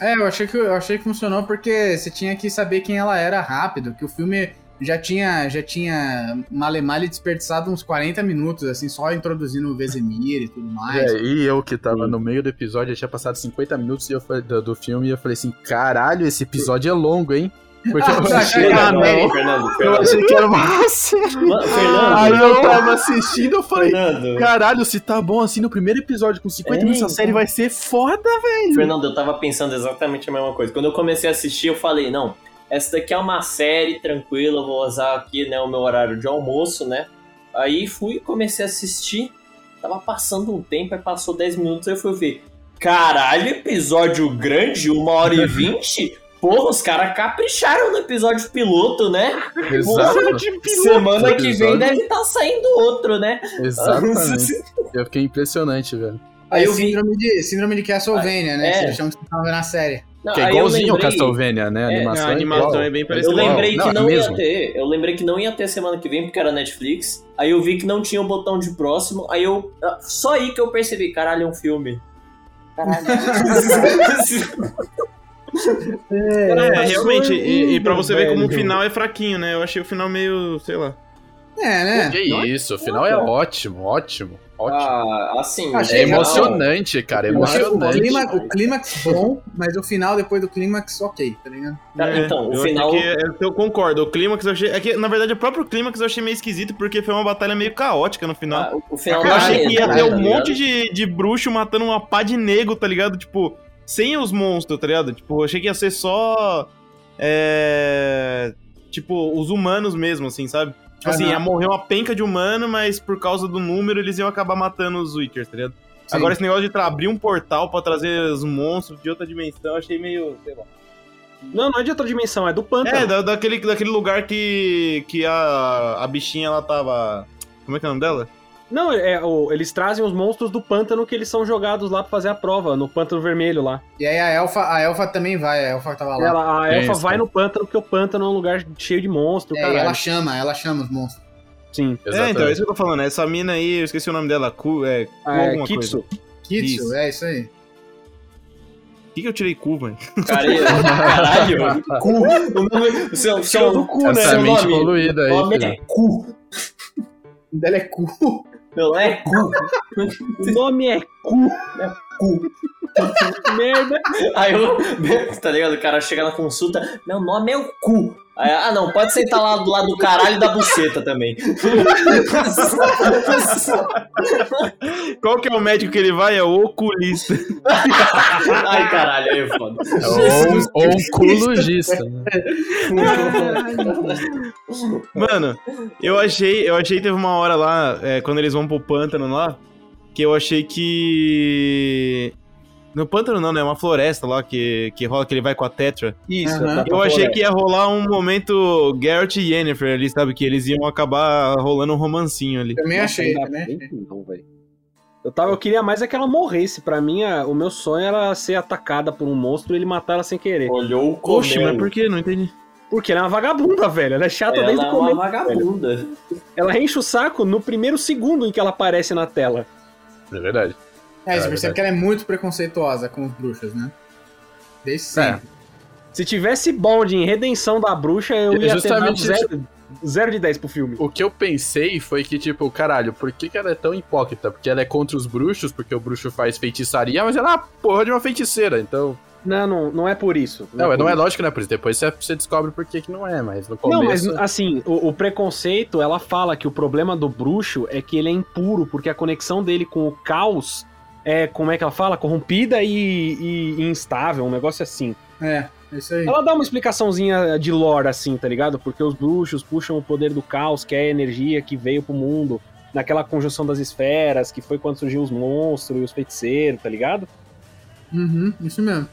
É, eu achei, que, eu achei que funcionou porque você tinha que saber quem ela era rápido, que o filme já tinha, já tinha malemale desperdiçado uns 40 minutos, assim, só introduzindo o Vezemir e tudo mais. É, e eu que tava no meio do episódio, já tinha passado 50 minutos do, do filme e eu falei assim: caralho, esse episódio é longo, hein? Porque eu Ah, achei, ah, Fernando, não. Fernando, eu Fernando. achei que era uma Fernando, Aí eu tava assistindo, eu falei. Fernando, Caralho, se tá bom assim no primeiro episódio com 50 É, minutos, a então. série vai ser foda, velho. Fernando, eu tava pensando exatamente a mesma coisa. Quando eu comecei a assistir, eu falei, não, essa daqui é uma série tranquila, eu vou usar aqui, né, o meu horário de almoço, né? Aí fui, comecei a assistir, tava passando um tempo, aí passou 10 minutos, aí eu fui ver. Caralho, episódio grande, uma hora e vinte? Porra, os caras capricharam no episódio piloto, né? Exato. Semana que vem Episódio. deve estar saindo outro, né? Exatamente. Eu fiquei impressionante, velho. Aí É eu vi. síndrome, de, síndrome de Castlevania, né? É. acham que você tava vendo a série. Não, Que é aí eu igualzinho o lembrei- Castlevania, né? A É, animação, a animação igual. é bem Eu parecida. lembrei Não, que é não ia mesmo. ter. Eu lembrei que não ia ter semana que vem, porque era Netflix. Aí eu vi que não tinha o botão de próximo. Aí eu. Só aí que eu percebi, caralho, é um filme. Caralho. É, realmente, e, e pra você ver como o velho. final é fraquinho, né? Eu achei o final meio, sei lá. É, né? Que isso, o final é ótimo, ótimo, ótimo. ah, assim. É legal. emocionante, cara, é achei o, emocionante. clima, o clímax bom, mas o final depois do clímax, ok, tá ligado? Tá, É, então, o eu final. que- é, eu concordo, o clímax eu achei. É que, na verdade, o próprio clímax eu achei meio esquisito, porque foi uma batalha meio caótica no final. ah, o final eu achei que ia ter tá um ligado? monte de, de bruxo matando uma pá de nego, tá ligado? Tipo, sem os monstros, tá ligado? Tipo, eu achei que ia ser só. É. Tipo, os humanos mesmo, assim, sabe? Tipo assim, Aham. ia morrer uma penca de humano, mas por causa do número eles iam acabar matando os Witchers, tá ligado? Sim. Agora esse negócio de abrir um portal pra trazer os monstros de outra dimensão, eu achei meio. sei lá. Não, não é de outra dimensão, é do pântano. É, da- daquele, daquele lugar que, que a, a bichinha ela tava. Como é que é o nome dela? Não, é, o- eles trazem os monstros do pântano que eles são jogados lá pra fazer a prova, no pântano vermelho lá. E aí a elfa, a elfa também vai, a elfa tava lá. Ela, a É elfa isso, vai né? no pântano porque o pântano é um lugar cheio de monstro, É, e caralho. ela chama, ela chama os monstros. Sim. É, então, é isso que eu tô falando. Essa mina aí, eu esqueci o nome dela. Ku, é, Ku Ah, é, Kitsu. coisa. Kitsu, Isso. é isso aí. Por que, que eu tirei Ku, velho? Cara, caralho. Cu. O nome. O seu, seu, do cu, Essa seu mente nome. poluída aí, O nome é cu. O dela é cu. Nome é cu. O nome é cu. Cu. Merda. Aí eu, tá ligado? O cara chega na consulta, meu nome é o cu. Aí, ah, não, pode sentar lá do lado do caralho e da buceta também. Qual que é o médico que ele vai? É o oculista. Ai, caralho, aí é foda. Ou um culogista, né? Mano, eu achei, eu achei que teve uma hora lá, é, quando eles vão pro pântano lá, que eu achei que. No pântano não, né? É uma floresta lá que, que rola, que ele vai com a Tetra. Isso, tá pra Eu achei que ia rolar um momento Garrett e Yennefer ali, sabe? Que eles iam acabar rolando um romancinho ali. Também achei, também que não, velho. Eu, tava, eu queria mais é que ela morresse. Pra mim, a- o meu sonho era ser atacada por um monstro e ele matar ela sem querer. Olhou o Oxe, mas comendo. por que? Não entendi. Porque ela é uma vagabunda, velho. Ela é chata Ela desde é o uma começo. vagabunda. Ela enche o saco no primeiro segundo em que ela aparece na tela. É verdade. É, você É, percebe que ela é muito preconceituosa com os bruxos, né? Desde sempre. Se tivesse bonde em Redenção da Bruxa, eu É ia ter justamente zero, zero de 10 pro filme. O que eu pensei foi que, tipo, caralho, por que, que ela é tão hipócrita? Porque ela é contra os bruxos, porque o bruxo faz feitiçaria, mas ela é uma porra de uma feiticeira, então. Não, não, não é por isso. Não, por não é isso. lógico, né? Por isso depois você, você descobre por que, que não é, mas no Não, mas começo. assim, o, o preconceito, ela fala que o problema do bruxo é que ele é impuro, porque a conexão dele com o caos é, como é que ela fala? Corrompida e, e- e instável, um negócio assim. É, é isso aí. Ela dá uma explicaçãozinha de lore, assim, tá ligado? Porque os bruxos puxam o poder do caos, que é a energia que veio pro mundo, naquela conjunção das esferas, que foi quando surgiu os monstros e os feiticeiros, tá ligado? Uhum, isso mesmo.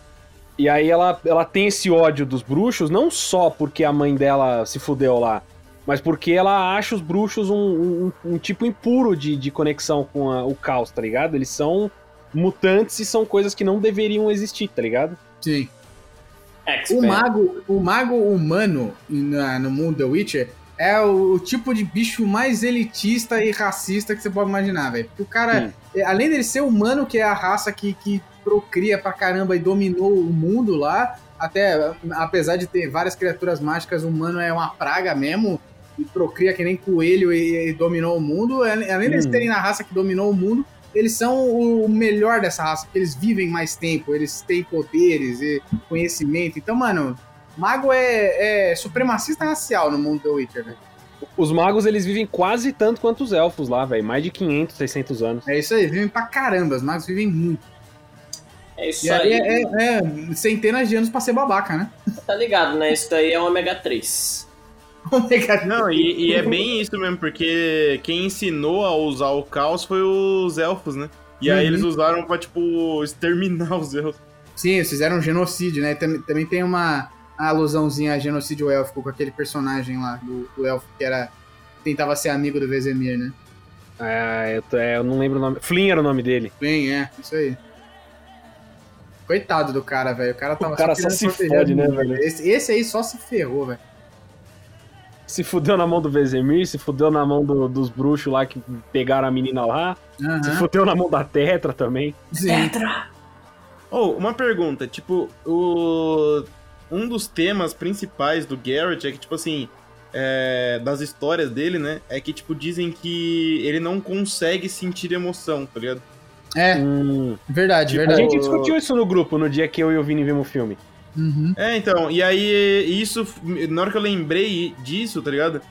E aí ela, ela tem esse ódio dos bruxos, não só porque a mãe dela se fudeu lá, mas porque ela acha os bruxos um, um- um tipo impuro de, de conexão com a- o caos, tá ligado? Eles são mutantes e são coisas que não deveriam existir, tá ligado? Sim. O mago, o mago humano na- no mundo The Witcher é o, o tipo de bicho mais elitista e racista que você pode imaginar, velho. Porque o cara, é, além dele ser humano, que é a raça que, que procria pra caramba e dominou o mundo lá, até apesar de ter várias criaturas mágicas, o humano é uma praga mesmo. E procria que nem coelho e, e dominou o mundo. Além além deles Hum. terem na raça que dominou o mundo, eles são o melhor dessa raça, porque eles vivem mais tempo, eles têm poderes e conhecimento. Então, mano, mago é, é supremacista racial no mundo do Witcher, velho. Os magos, eles vivem quase tanto quanto os elfos lá, velho. Mais de 500, 600 anos. É isso aí, vivem pra caramba, os magos vivem muito. É isso E aí aí. é, é- é centenas de anos pra ser babaca, né? Tá ligado, né? Isso daí é ômega 3. Ômega Não, e, e é bem isso mesmo, porque quem ensinou a usar o caos foi os elfos, né? E aí Uhum. eles usaram pra, tipo, exterminar os elfos. Sim, eles fizeram um genocídio, né? Também, também tem uma alusãozinha a genocídio élfico com aquele personagem lá do, do elfo que era. tentava ser amigo do Vesemir, né? É, eu, tô- é, eu não lembro o nome. Flynn era o nome dele. Bem, é, isso aí. Coitado do cara, velho. O cara tava cara querendo só se fode, né, velho? Esse, esse aí só se ferrou, velho. Se fudeu na mão do Vesemir, se fudeu na mão do- dos bruxos lá que pegaram a menina lá. Se fudeu na mão da Tetra também. Sim. Oh, uma pergunta, tipo, o... um dos temas principais do Garrett é que, tipo assim, é, das histórias dele, né, é que, tipo, dizem que ele não consegue sentir emoção, tá ligado? É, Hum. verdade, A verdade. gente discutiu isso no grupo no dia que eu e o Vini vimos o filme. Uhum. É, então, e aí isso, na hora que eu lembrei disso, tá ligado?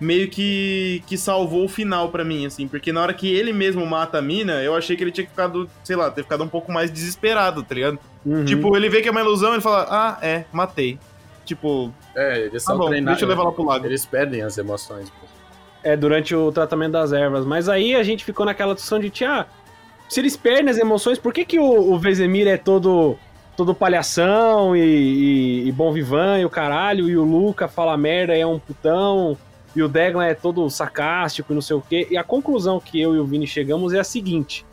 Meio que, que salvou o final pra mim, assim, porque na hora que ele mesmo mata a mina, eu achei que ele tinha ficado, sei lá, ter ficado um pouco mais desesperado, tá ligado? Uhum. Tipo, ele vê que é uma ilusão, ele fala, ah, é, matei. Tipo, É, eles tá são bom, deixa eu levar lá pro lago. Eles perdem as emoções. pô. É, durante o tratamento das ervas. Mas aí a gente ficou naquela discussão de, tia, se eles perdem as emoções, por que, que o, o Vesemir é todo, todo palhação e, e, e bom vivan e o caralho, e o Luca fala merda e é um putão, e o Deglan é todo sarcástico e não sei o quê. E a conclusão que eu e o Vini chegamos é a seguinte: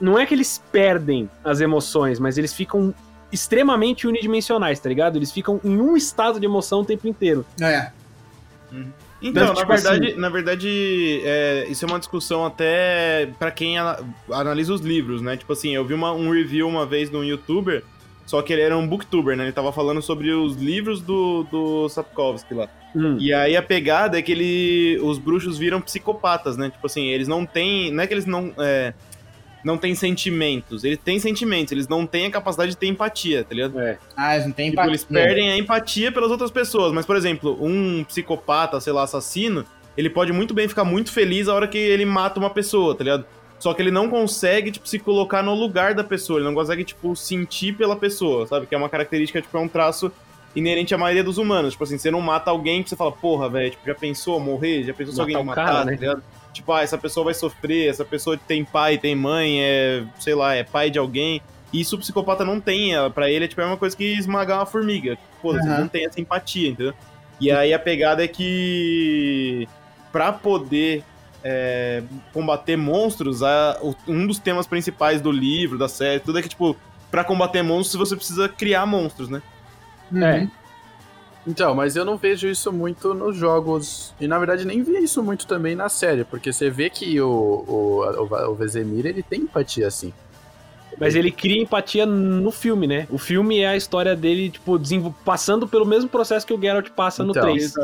não é que eles perdem as emoções, mas eles ficam extremamente unidimensionais, tá ligado? Eles ficam em um estado de emoção o tempo inteiro. É. Então, na tipo verdade, assim- na verdade é, isso é uma discussão até pra quem ana- analisa os livros, né? Tipo assim, eu vi uma- um review uma vez de um youtuber, só que ele era um booktuber, né? Ele tava falando sobre os livros do, do Sapkowski lá. Hum. E aí a pegada é que ele, os bruxos viram psicopatas, né? Tipo assim, eles não têm. Não é que eles não. é, não tem sentimentos. Ele tem sentimentos, eles não têm a capacidade de ter empatia, tá ligado? É. Ah, eles não tem Tipo, empatia. eles perdem a empatia pelas outras pessoas. Mas, por exemplo, um psicopata, sei lá, assassino, ele pode muito bem ficar muito feliz a hora que ele mata uma pessoa, tá ligado? Só que ele não consegue, tipo, se colocar no lugar da pessoa. Ele não consegue, tipo, sentir pela pessoa, sabe? Que é uma característica, tipo, é um traço inerente à maioria dos humanos. Tipo assim, você não mata alguém que você fala, porra, velho, tipo, já pensou morrer? Já pensou se alguém o matar, cara, tá né? ligado? Tipo, ah, essa pessoa vai sofrer, essa pessoa tem pai, tem mãe, é, sei lá, é pai de alguém. E isso o psicopata não tem. é, Pra ele é tipo é uma coisa que esmagar uma formiga. Pô, você Aham. não tem essa empatia, entendeu? E aí a pegada é que pra poder é, combater monstros, a- o- um dos temas principais do livro, da série, tudo é que, tipo, pra combater monstros você precisa criar monstros, né? Uhum. É. Então, mas eu não vejo isso muito nos jogos. E na verdade nem vi isso muito também na série, porque você vê que o, o, o, o Vezemir ele tem empatia assim. Mas ele cria empatia no filme, né? O filme é a história dele, tipo, passando pelo mesmo processo que o Geralt passa no Então, 3.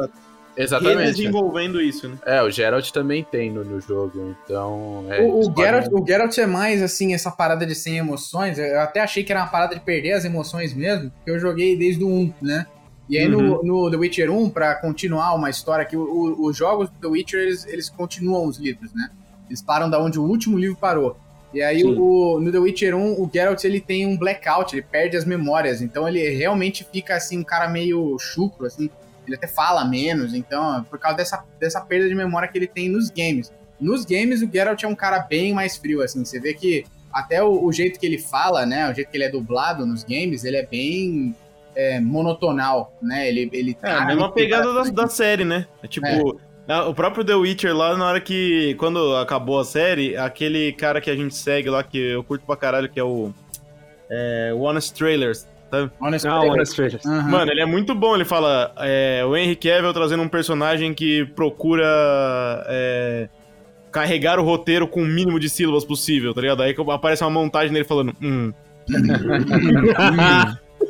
Exatamente. Redesenvolvendo isso, né? É, o Geralt também tem no, no jogo, então. É, O, o, Geralt, o Geralt é mais, assim, essa parada de sem emoções. Eu até achei que era uma parada de perder as emoções mesmo, porque eu joguei desde o 1, né? E aí no, no The Witcher 1, pra continuar uma história que os jogos do The Witcher, eles, eles continuam os livros, né? Eles param da onde o último livro parou. E aí o, no The Witcher 1, o Geralt ele tem um blackout, ele perde as memórias. Então ele realmente fica assim, um cara meio chucro, assim. Ele até fala menos, então, por causa dessa, dessa perda de memória que ele tem nos games. Nos games, o Geralt é um cara bem mais frio, assim. Você vê que até o, o jeito que ele fala, né? O jeito que ele é dublado nos games, ele é bem é, monotonal, né? Ele, ele É, a mesma pegada da, da série, né? É tipo, a- o próprio The Witcher lá, na hora que. Quando acabou a série, aquele cara que a gente segue lá, que eu curto pra caralho, que é o. É, o Honest Trailers. Honest Trailers. Honest Trailers. Aham. Mano, ele é muito bom. Ele fala: é, o Henry Cavill trazendo um personagem que procura. é, carregar o roteiro com o mínimo de sílabas possível, tá ligado? Aí que aparece uma montagem dele falando. Hum.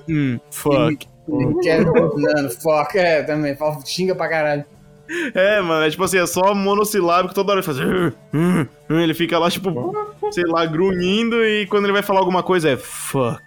hum, hum, fuck. Ele quer mano, fuck, é, também, fala- xinga pra caralho. É, mano, é tipo assim, é só monossilábico toda hora ele faz. "Uh, uh, uh", Ele fica lá, tipo, sei lá, grunhindo e quando ele vai falar alguma coisa é fuck.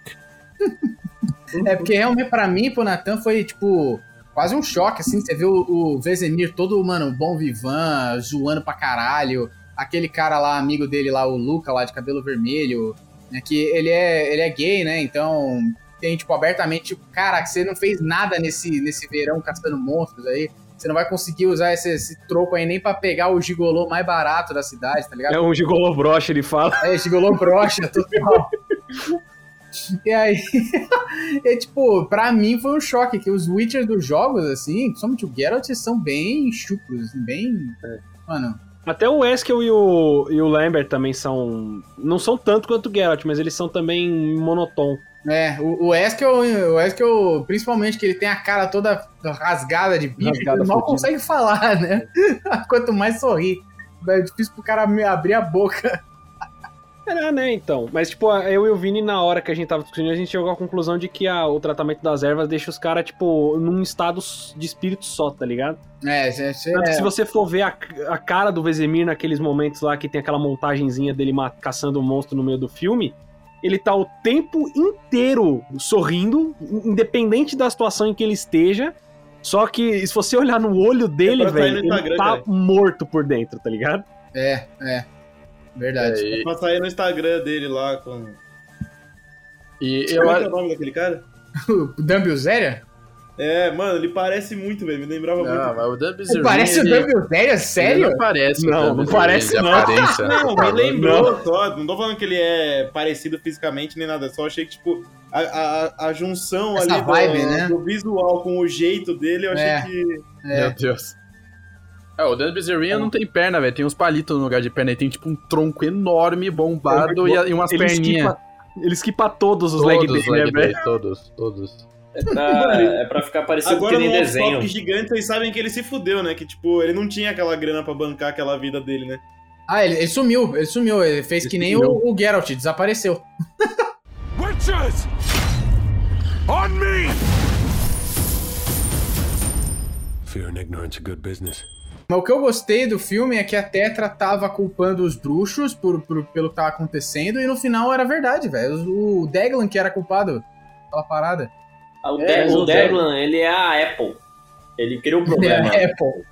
É, porque realmente pra mim, pro Natan, foi, tipo, quase um choque, assim, você vê o, o Vezemir todo, mano, bom vivan, zoando pra caralho, aquele cara lá, amigo dele lá, o Luca lá, de cabelo vermelho, né, que ele é, ele é gay, né, então tem, tipo, abertamente, tipo, cara, você não fez nada nesse, nesse verão caçando monstros aí, você não vai conseguir usar esse, esse troco aí nem pra pegar o gigolô mais barato da cidade, tá ligado? É um gigolô broche, ele fala. É, gigolô brocha, total. E aí, é tipo, pra mim foi um choque que os Witchers dos jogos, assim, principalmente o Geralt, são bem assim, bem. Mano, Até o Eskel e o, e o Lambert também são. Não são tanto quanto o Geralt, mas eles são também monotom. é, o, o Eskel, o Eskel, principalmente que ele tem a cara toda rasgada de bicho, Rasgada, ele mal fodida. consegue falar, né? Quanto mais sorrir. É difícil pro cara abrir a boca. É, né, então. Mas, tipo, eu e o Vini, na hora que a gente tava discutindo, a gente chegou à conclusão de que a- o tratamento das ervas deixa os caras, tipo, num estado de espírito só, tá ligado? É, que é, se você for ver a, a cara do Vezemir naqueles momentos lá que tem aquela montagenzinha dele caçando o monstro no meio do filme, ele tá o tempo inteiro sorrindo, independente da situação em que ele esteja. Só que se você olhar no olho dele, É velho, ele tá cara. morto por dentro, tá ligado? é, é. Verdade. É, e, Pra sair no Instagram dele lá com. e Como é que é eu, o nome daquele cara? O Dumbledore? É, mano, ele parece muito, velho. Me lembrava não, muito. mas o Dan Bizarrini, Parece o ele- Dumbledore? ele Sério? Não parece. o Não, não parece, não. aparência. Não, Tá me louco? lembrou só. Não tô falando que ele é parecido fisicamente nem nada. Só achei que, tipo, a, a, a junção Essa ali vibe, do, né? do visual com o jeito dele, eu achei É. que. É. Meu Deus. É, o Dan Bizarrini não tem perna, velho. Tem uns palitos no lugar de perna. Ele tem tipo um tronco enorme, bombado e, e umas Ele perninhas. esquipa, ele esquipa todos os legs Todos, dele, né, velho? todos, todos. É pra, é pra ficar parecido Agora que no nem off-top desenho. gigante, vocês sabem que ele se fudeu, né? Que, tipo, ele não tinha aquela grana pra bancar aquela vida dele, né? Ah, ele, ele sumiu, ele sumiu. Ele fez que nem o, o Geralt, desapareceu. Witches! On me! Fear and ignorance are good business. Mas o que eu gostei do filme é que a Tetra tava culpando os bruxos por, por- pelo que tava acontecendo e no final era verdade, velho. O Deglan que era culpado pela parada. Ah, O, É, De- o o Deglan, ele é a Apple. Ele criou o problema. É, Apple.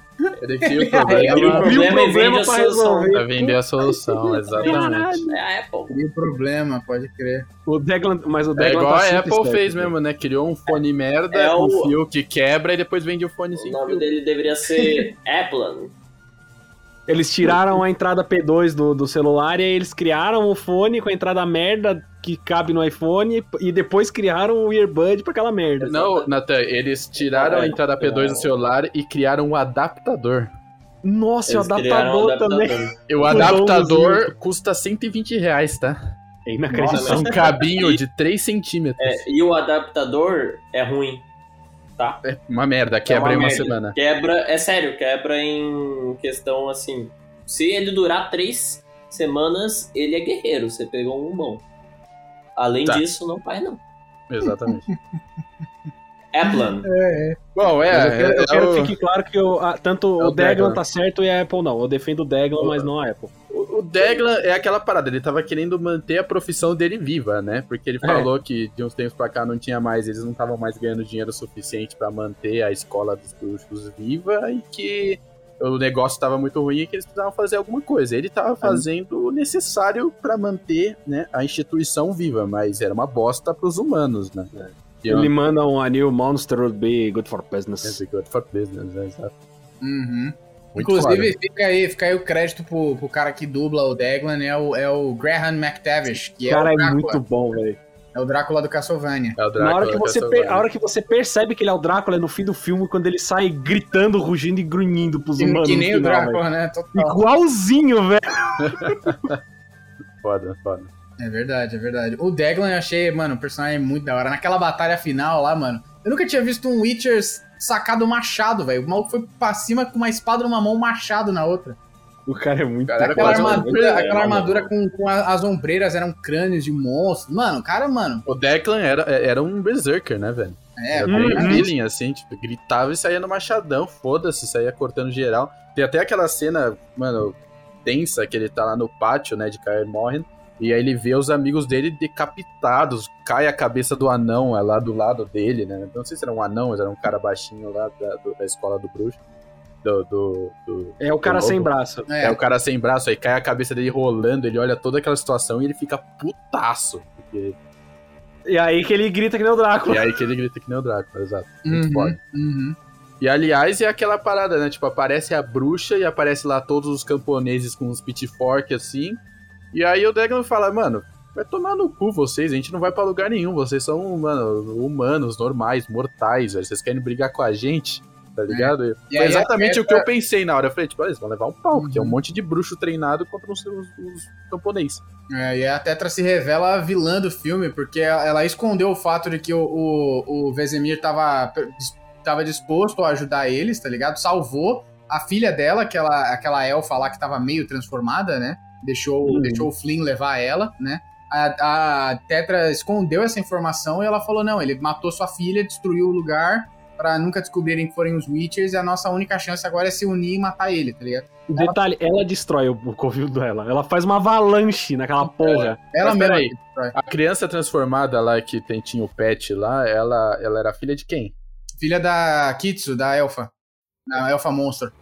Ele cria o Ele cria o problema problema e problema vende a pra solução. resolver. pra vender a solução, exatamente. É a Apple. Tem problema, pode crer. O Deglan, mas o É Deglan igual tá a Apple fez né? mesmo, né? Criou um fone merda, É com o- fio que quebra e depois vende o fone O sem nome fio. dele deveria ser Applan. Eles tiraram a entrada P2 do, do celular e aí eles criaram o fone com a entrada merda que cabe no iPhone e depois criaram o earbud pra aquela merda. Não, Nathan, eles tiraram a É, entrada P2 do celular e criaram um adaptador. Nossa, e o criaram um adaptador também. adaptador. E o adaptador custa 120 reais, tá? É É inacreditável. um cabinho de 3 centímetros. É, e o adaptador é ruim. Tá? É uma merda, quebra É em uma merda. semana. Quebra, é sério, quebra em questão assim. Se ele durar três semanas, ele é guerreiro. Você pegou um bom. Além Tá. disso, não vai não. Exatamente. Applan. Bom, Mas é. eu quero, eu é quero o- que fique claro que eu, ah, tanto É o o Deglan Deglan. tá certo e a Apple não. Eu defendo o Deglan, mas não a Apple. O o Deglan é aquela parada, ele tava querendo manter a profissão dele viva, né? Porque ele É. falou que de uns tempos pra cá não tinha mais, eles não estavam mais ganhando dinheiro suficiente pra manter a escola dos bruxos viva e que o negócio tava muito ruim e que eles precisavam fazer alguma coisa. Ele tava fazendo o necessário pra manter né, a instituição viva, mas era uma bosta pros humanos, né? E Ele manda um A New Monster would be good for business. é good for business, né? Exato. Uhum. Muito Inclusive, foda. fica aí, fica aí o crédito pro, pro cara que dubla o Deglan, é o, é o Graham McTavish, que O cara é, é o Drácula, muito bom, velho. É o Drácula do Castlevania. É o Na Drácula hora, que você a hora que você percebe que ele é o Drácula é no fim do filme, quando ele sai gritando, rugindo e grunhindo pros Que, humanos. que nem o final, Drácula, né? velho. Total. Igualzinho, velho. Foda, foda. É verdade, é verdade. O Deglan eu achei, mano, o personagem muito da hora. Naquela batalha final lá, mano, eu nunca tinha visto um Witcher sacado machado, velho. O maluco foi pra cima com uma espada numa mão, um machado na outra. O cara é muito Cara, Aquela armadura, é, aquela armadura com, com as ombreiras eram crânios de monstros. Mano, o cara, mano. O Declan era, era um berserker, né, velho? É, Era feeling, assim, tipo, gritava e saía no machadão, foda-se, saía cortando geral. Tem até aquela cena, mano, tensa, que ele tá lá no pátio, né, de Kaer Morhen, e aí ele vê os amigos dele decapitados, cai a cabeça do anão é lá do lado dele, né? Não sei se era um anão, mas era um cara baixinho lá da, do- da escola do bruxo. Do, do, do- É o cara do sem braço. é. É. o cara sem braço, aí cai a cabeça dele rolando, ele olha toda aquela situação e ele fica putaço. Porque... E aí que ele grita que nem o Drácula. E aí que ele grita que nem o Drácula, exato. Muito Uhum, foda. uhum. E aliás, é aquela parada, né? Tipo, aparece a bruxa e aparece lá todos os camponeses com uns pitchfork assim. E aí o Deglan fala, mano, vai tomar no cu vocês, a gente não vai pra lugar nenhum. Vocês são, mano, humanos, normais, mortais, velho. Vocês querem brigar com a gente, tá ligado? E Foi exatamente o que eu pensei na hora. Eu falei, tipo, eles vão levar um pau, porque é um Uhum. monte de bruxo treinado contra os, os, os camponeses. É, e a Tetra se revela a vilã do filme, porque ela ela escondeu o fato de que o, o, o Vesemir tava, tava disposto a ajudar eles, tá ligado? Salvou a filha dela, aquela, aquela elfa lá que tava meio transformada, né? Deixou, Uhum. deixou o Flynn levar ela, né? A, a Tetra escondeu essa informação e ela falou: não, ele matou sua filha, destruiu o lugar pra nunca descobrirem que forem os Witchers e a nossa única chance agora é se unir e matar ele, tá ligado? Detalhe, ela destrói o, o covil dela. Ela faz uma avalanche naquela porra. Ela mesma. peraí, a criança transformada lá que tem, tinha o pet lá, ela, ela era filha de quem? Filha da Kitsu, da Elfa. Da Elfa Monster.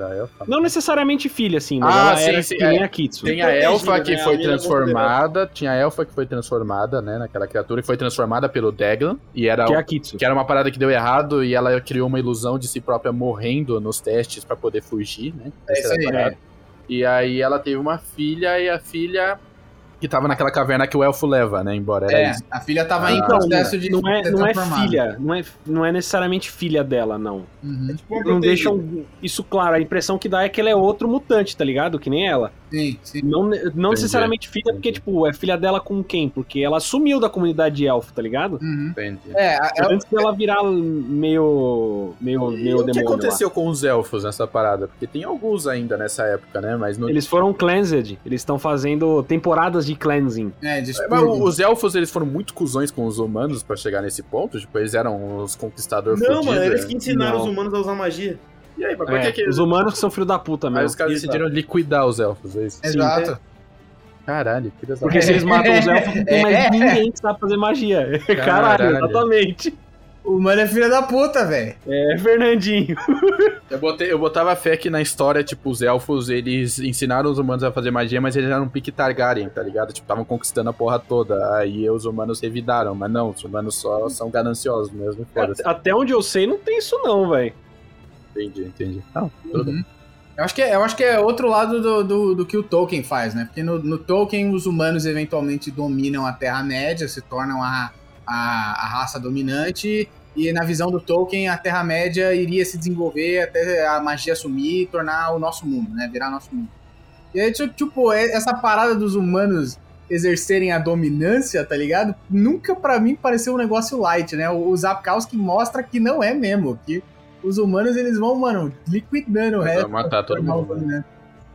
Da Elfa? Não necessariamente filha, assim, mas Ah, ela sim, era sim, que é. nem a Kitsu. Tem a elfa que né? foi A mina transformada, tinha a elfa que foi transformada, né, naquela criatura, e foi transformada pelo Deglan, e era, Que é a Kitsu. que era uma parada que deu errado, e ela criou uma ilusão de si própria morrendo nos testes pra poder fugir, né? É isso aí, parada. E aí ela teve uma filha, e a filha que tava naquela caverna que o elfo leva, né, embora era É, isso. a filha tava em Ah. processo de Não é, não é filha, não é, não é necessariamente filha dela, não. Uhum. Não deixam isso claro. A impressão que dá é que ela é outro mutante, tá ligado? Que nem ela. Sim, sim. Não, não Entendi. necessariamente filha, porque, tipo, é filha dela com quem? Porque ela sumiu da comunidade de elfo, tá ligado? Uhum. Entendi. É, a- a- Antes dela virar meio. meio, meio o que demônio. lá. aconteceu com os elfos nessa parada? Porque tem alguns ainda nessa época, né? Mas, no... Eles foram cleansed. Eles estão fazendo temporadas de cleansing. é, Mas despurgo. os elfos, eles foram muito cuzões com os humanos pra chegar nesse ponto? Tipo, eles eram os conquistadores Não, fudidos, mano, eles né? que ensinaram Não. os humanos a usar magia. E aí, mas por É, que que... Os humanos que são filho da puta Aí mesmo. os caras decidiram liquidar os elfos, é isso? Exato. Caralho, que desastre. Porque se eles matam os elfos, não tem mais É. ninguém que sabe fazer magia. Caralho, Caralho. exatamente. O mano é filho da puta, velho. É, Fernandinho. Eu, botei, eu botava fé que na história, tipo, os elfos, eles ensinaram os humanos a fazer magia, mas eles eram um pique Targaryen, tá ligado? Tipo, estavam conquistando a porra toda. Aí os humanos revidaram, mas não, os humanos só são gananciosos mesmo. Foda-se. Até onde eu sei, não tem isso não, velho. Entendi, entendi. Não, tudo bem. Uhum. Eu acho, que é, eu acho que é outro lado do, do, do que o Tolkien faz, né? Porque no, no Tolkien os humanos eventualmente dominam a Terra-média, se tornam a, a, a raça dominante, e na visão do Tolkien a Terra-média iria se desenvolver até a magia sumir e tornar o nosso mundo, né? Virar nosso mundo. E aí, tipo, é- essa parada dos humanos exercerem a dominância, tá ligado? Nunca pra mim pareceu um negócio light, né? O, o Zapkowski mostra que não é mesmo, que os humanos eles vão, mano, liquidando o resto. vão matar todo mundo, dominante.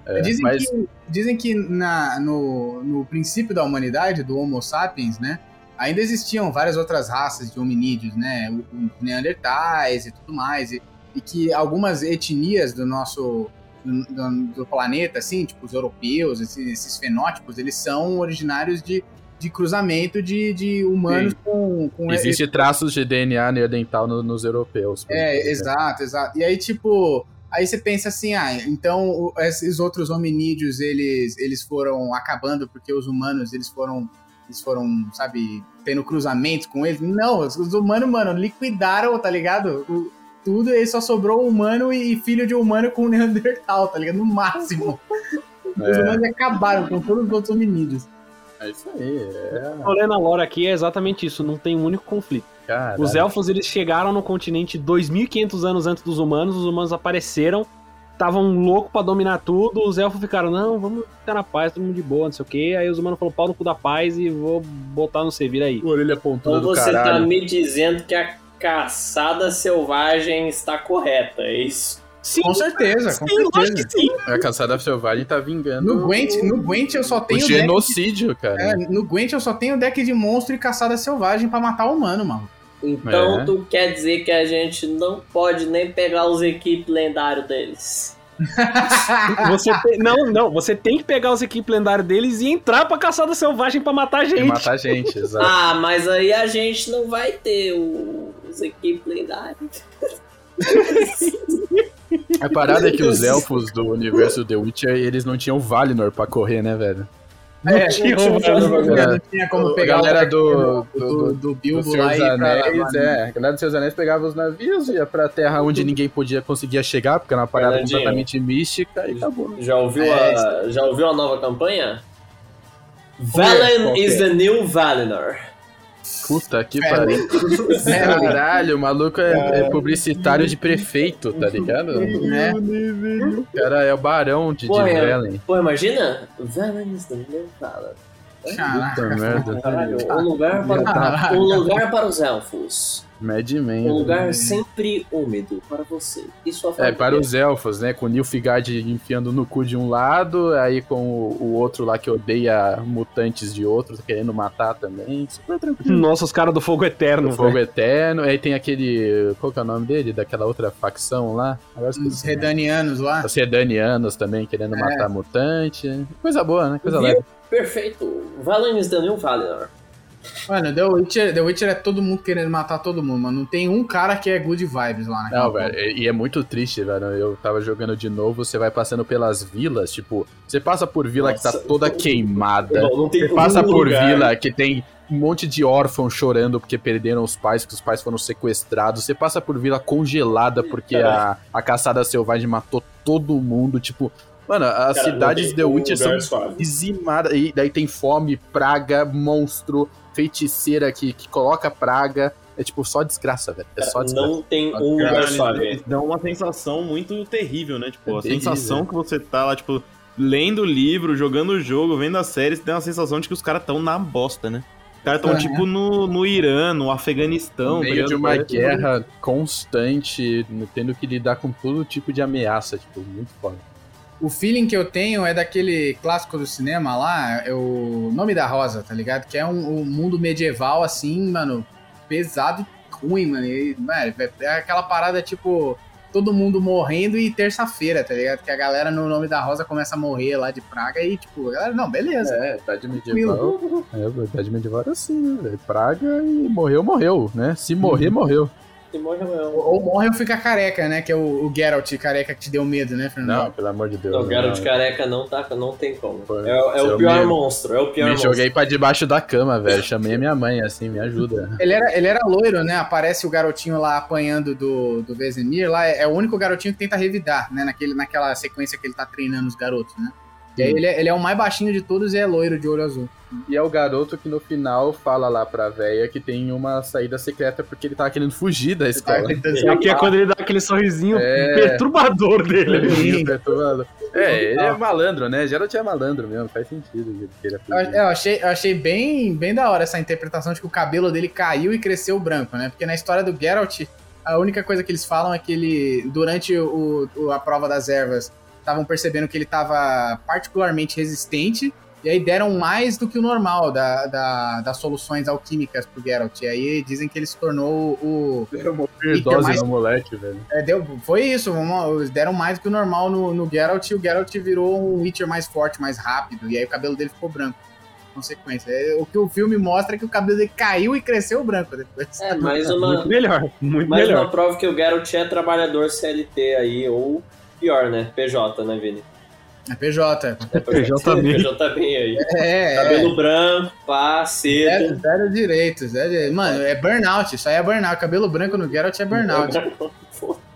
É, dizem, mas que, dizem que na, no, no princípio da humanidade, do Homo sapiens, né? Ainda existiam várias outras raças de hominídeos, né? neandertais e tudo mais. E, e que algumas etnias do nosso do- do planeta, assim, tipo os europeus, esses, esses fenótipos, eles são originários de, de cruzamento de, de humanos com, com existe traços de DNA neandertal no- nos europeus. é, exemplo. exato, exato. E aí, tipo, aí você pensa assim, ah, então esses outros hominídeos, eles, eles foram acabando porque os humanos, eles foram, eles foram, sabe, tendo cruzamentos com eles? Não, os, os humanos, mano, liquidaram, tá ligado? O- tudo, e aí só sobrou humano e, filho de humano com Neandertal, tá ligado? No máximo. Os É. humanos acabaram com todos os outros hominídeos. É isso aí, é. Tô lendo a lore aqui, é exatamente isso, não tem um único conflito. Caralho. Os elfos, eles chegaram no continente 2.500 anos antes dos humanos, os humanos apareceram, estavam loucos pra dominar tudo, os elfos ficaram, não, vamos ficar na paz, todo mundo de boa, não sei o quê. Aí os humanos falaram, pau no cu da paz e vou botar no C, vira aí. Orelha pontuda Então do você tá caralho. me dizendo que a caçada selvagem está correta, é isso? Sim, Com certeza, com sim, lógico certeza. que sim. A caçada selvagem tá vingando. No Gwent, no Gwent eu só o tenho deck genocídio, cara. É, no Gwent eu só tenho deck de monstro e caçada selvagem pra matar o humano, mano. Então É. tu quer dizer que a gente não pode nem pegar os equipes lendários deles. Você tem- não, não, você tem que pegar os equipes lendários deles e entrar pra caçada selvagem pra matar a E gente. matar a gente, exato. Ah, mas aí a gente não vai ter o- os equipes lendários. A parada é que os elfos do universo The Witcher, eles não tinham Valinor pra correr, né, velho? É, tinha não, tinha, bagulho. não tinha como A pegar galera o do- do, do- do, Bilbo Dos lá e Anéis, lá, é. A galera dos Seus Anéis pegava os navios, ia pra terra onde ninguém podia conseguia chegar, porque era uma parada Fernandinho. completamente mística e acabou. Já ouviu, É, a, já ouviu a nova campanha? Qual Valen is é? the new Valinor. Puta que É. pariu. É, Caralho, o maluco é, é publicitário de prefeito, tá ligado? né? O cara é o barão de, Pô, é. Velen. Pô, imagina? Is the new Valinor. Caraca. Puta merda. Caralho, um lugar para, um lugar para os elfos. Mad Um Men. lugar sempre úmido para você e sua É, para os elfos, né? Com o Nilfgaard enfiando no cu de um lado, aí com o, o outro lá que odeia mutantes de outro, querendo matar também. Super tranquilo. Nossa, os caras do Fogo Eterno, O fogo velho. eterno. Aí tem aquele. Qual que é o nome dele? Daquela outra facção lá? Os redanianos lá. Os redanianos também querendo É. matar mutante. Coisa boa, né? Coisa Viu? leve. Perfeito. Valen is the new Valinor. Mano, The Witcher, The Witcher é todo mundo querendo matar todo mundo, mano. Não tem um cara que é good vibes lá naquela Não, velho, e é muito triste, velho. Eu tava jogando de novo, você vai passando pelas vilas, tipo, você passa por vila que Nossa, tá toda queimada. Não, não tem Você passa por lugar. vila que tem um monte de órfãos chorando porque perderam os pais, porque os pais foram sequestrados. Você passa por vila congelada porque a, a caçada selvagem matou todo mundo. Tipo, mano, as Cara, cidades The um Witcher são suave. dizimadas. E daí tem fome, praga, monstro, feiticeira que, que coloca praga. É tipo só desgraça, velho. É só desgraça. Não tem um lugar Eles, suave. dão uma sensação muito terrível, né? Tipo, É a terrível. sensação que você tá lá, tipo, lendo o livro, jogando o jogo, vendo a série, você tem uma sensação de que os caras estão na bosta, né? Os caras estão, É. tipo, no, no Irã, no Afeganistão. no tá meio ligado? de uma guerra constante, tendo que lidar com todo tipo de ameaça, tipo, muito foda. O feeling que eu tenho é daquele clássico do cinema lá, é o Nome da Rosa, tá ligado? Que é um, um mundo medieval, assim, mano, pesado e ruim, mano. E, mano, é aquela parada tipo. todo mundo morrendo e terça-feira, tá ligado? Que a galera no nome da Rosa começa a morrer lá de praga e, tipo, a galera, não, beleza. É, idade medieval. É, idade medieval era assim, né? Praga e morreu, morreu, né? Se morrer, morreu. E morre mesmo. Ou morre ou fica careca, né? Que é o, o Geralt careca que te deu medo, né, Fernando? Não, pelo amor de Deus. Não, o Geralt não. careca não, tá, não tem como. Foi. É, é o Seu pior mesmo. monstro, é o pior Me monstro. joguei pra debaixo da cama, velho. Chamei a minha mãe, assim, me ajuda. Ele era, ele era loiro, né? Aparece o garotinho lá apanhando do, do Vesemir. Lá é, é o único garotinho que tenta revidar, né? Naquele, naquela sequência que ele tá treinando os garotos, né? E aí ele é, ele é o mais baixinho de todos e é loiro de olho azul. E é o garoto que no final fala lá pra véia que tem uma saída secreta porque ele tava querendo fugir da escola. Aqui é quando ele dá aquele sorrisinho É. perturbador dele. Sim, perturbado. É, ele é malandro, né? Geralt é malandro mesmo, faz sentido ele é Eu, eu achei, eu achei bem, bem da hora essa interpretação de que o cabelo dele caiu e cresceu branco, né? Porque na história do Geralt, a única coisa que eles falam é que ele, durante o, o- a prova das ervas, estavam percebendo que ele estava particularmente resistente, e aí deram mais do que o normal da, da- das soluções alquímicas pro Geralt. E aí dizem que ele se tornou o. Overdose mais- no moleque, velho. é, deu, foi isso, uma- deram mais do que o normal no, no Geralt, e o Geralt virou um Witcher mais forte, mais rápido, e aí o cabelo dele ficou branco. Consequência. É, o que o filme mostra é que o cabelo dele caiu e cresceu branco depois. É, mais uma, Muito melhor, muito mais melhor. uma prova que o Geralt é trabalhador CLT aí, ou pior, né? PJ, né, Vini? É PJ. É PJ bem. PJ bem aí. É, é. Cabelo branco, pá, cedo. Zero, zero direitos. Zero direitos. Mano, é burnout. Isso aí é burnout. Cabelo branco no Geralt é burnout.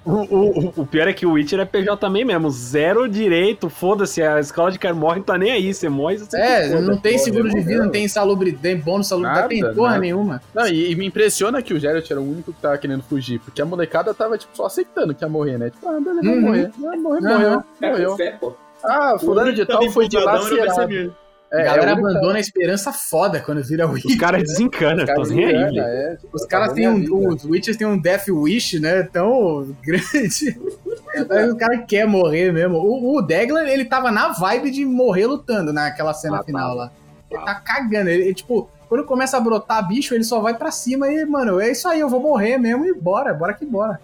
O, o, o pior é que o Witcher é PJ também mesmo. Zero direito, foda-se. A escola de cara morre, não tá nem aí. Você morre, você É, não tem seguro de vida, não tem salubridade, bônus salubridade, Nada, tem porra nada. nenhuma. Não, e, e me impressiona que o Geralt era o único que tava querendo fugir, porque a molecada tava, tipo, só aceitando que ia morrer, né? Tipo, ah, beleza, vai Uhum. morrer. Ah, morreu, morreu, É morreu. pô. Ah, fulano de tal foi dilacerado. É, a galera é o único abandona a esperança foda quando vira Os Witcher. caras desencanam, cara tô nem aí. é, tipo, Os caras têm um. vida. Os Witchers têm um Death Wish, né? Tão grande. Aí o cara quer morrer mesmo. O, o Deglan, ele tava na vibe de morrer lutando naquela cena Ah, final tava. lá. Ele tá cagando. Ele, ele, tipo, quando começa a brotar bicho, ele só vai pra cima e, mano, é isso aí, eu vou morrer mesmo e bora, bora que bora.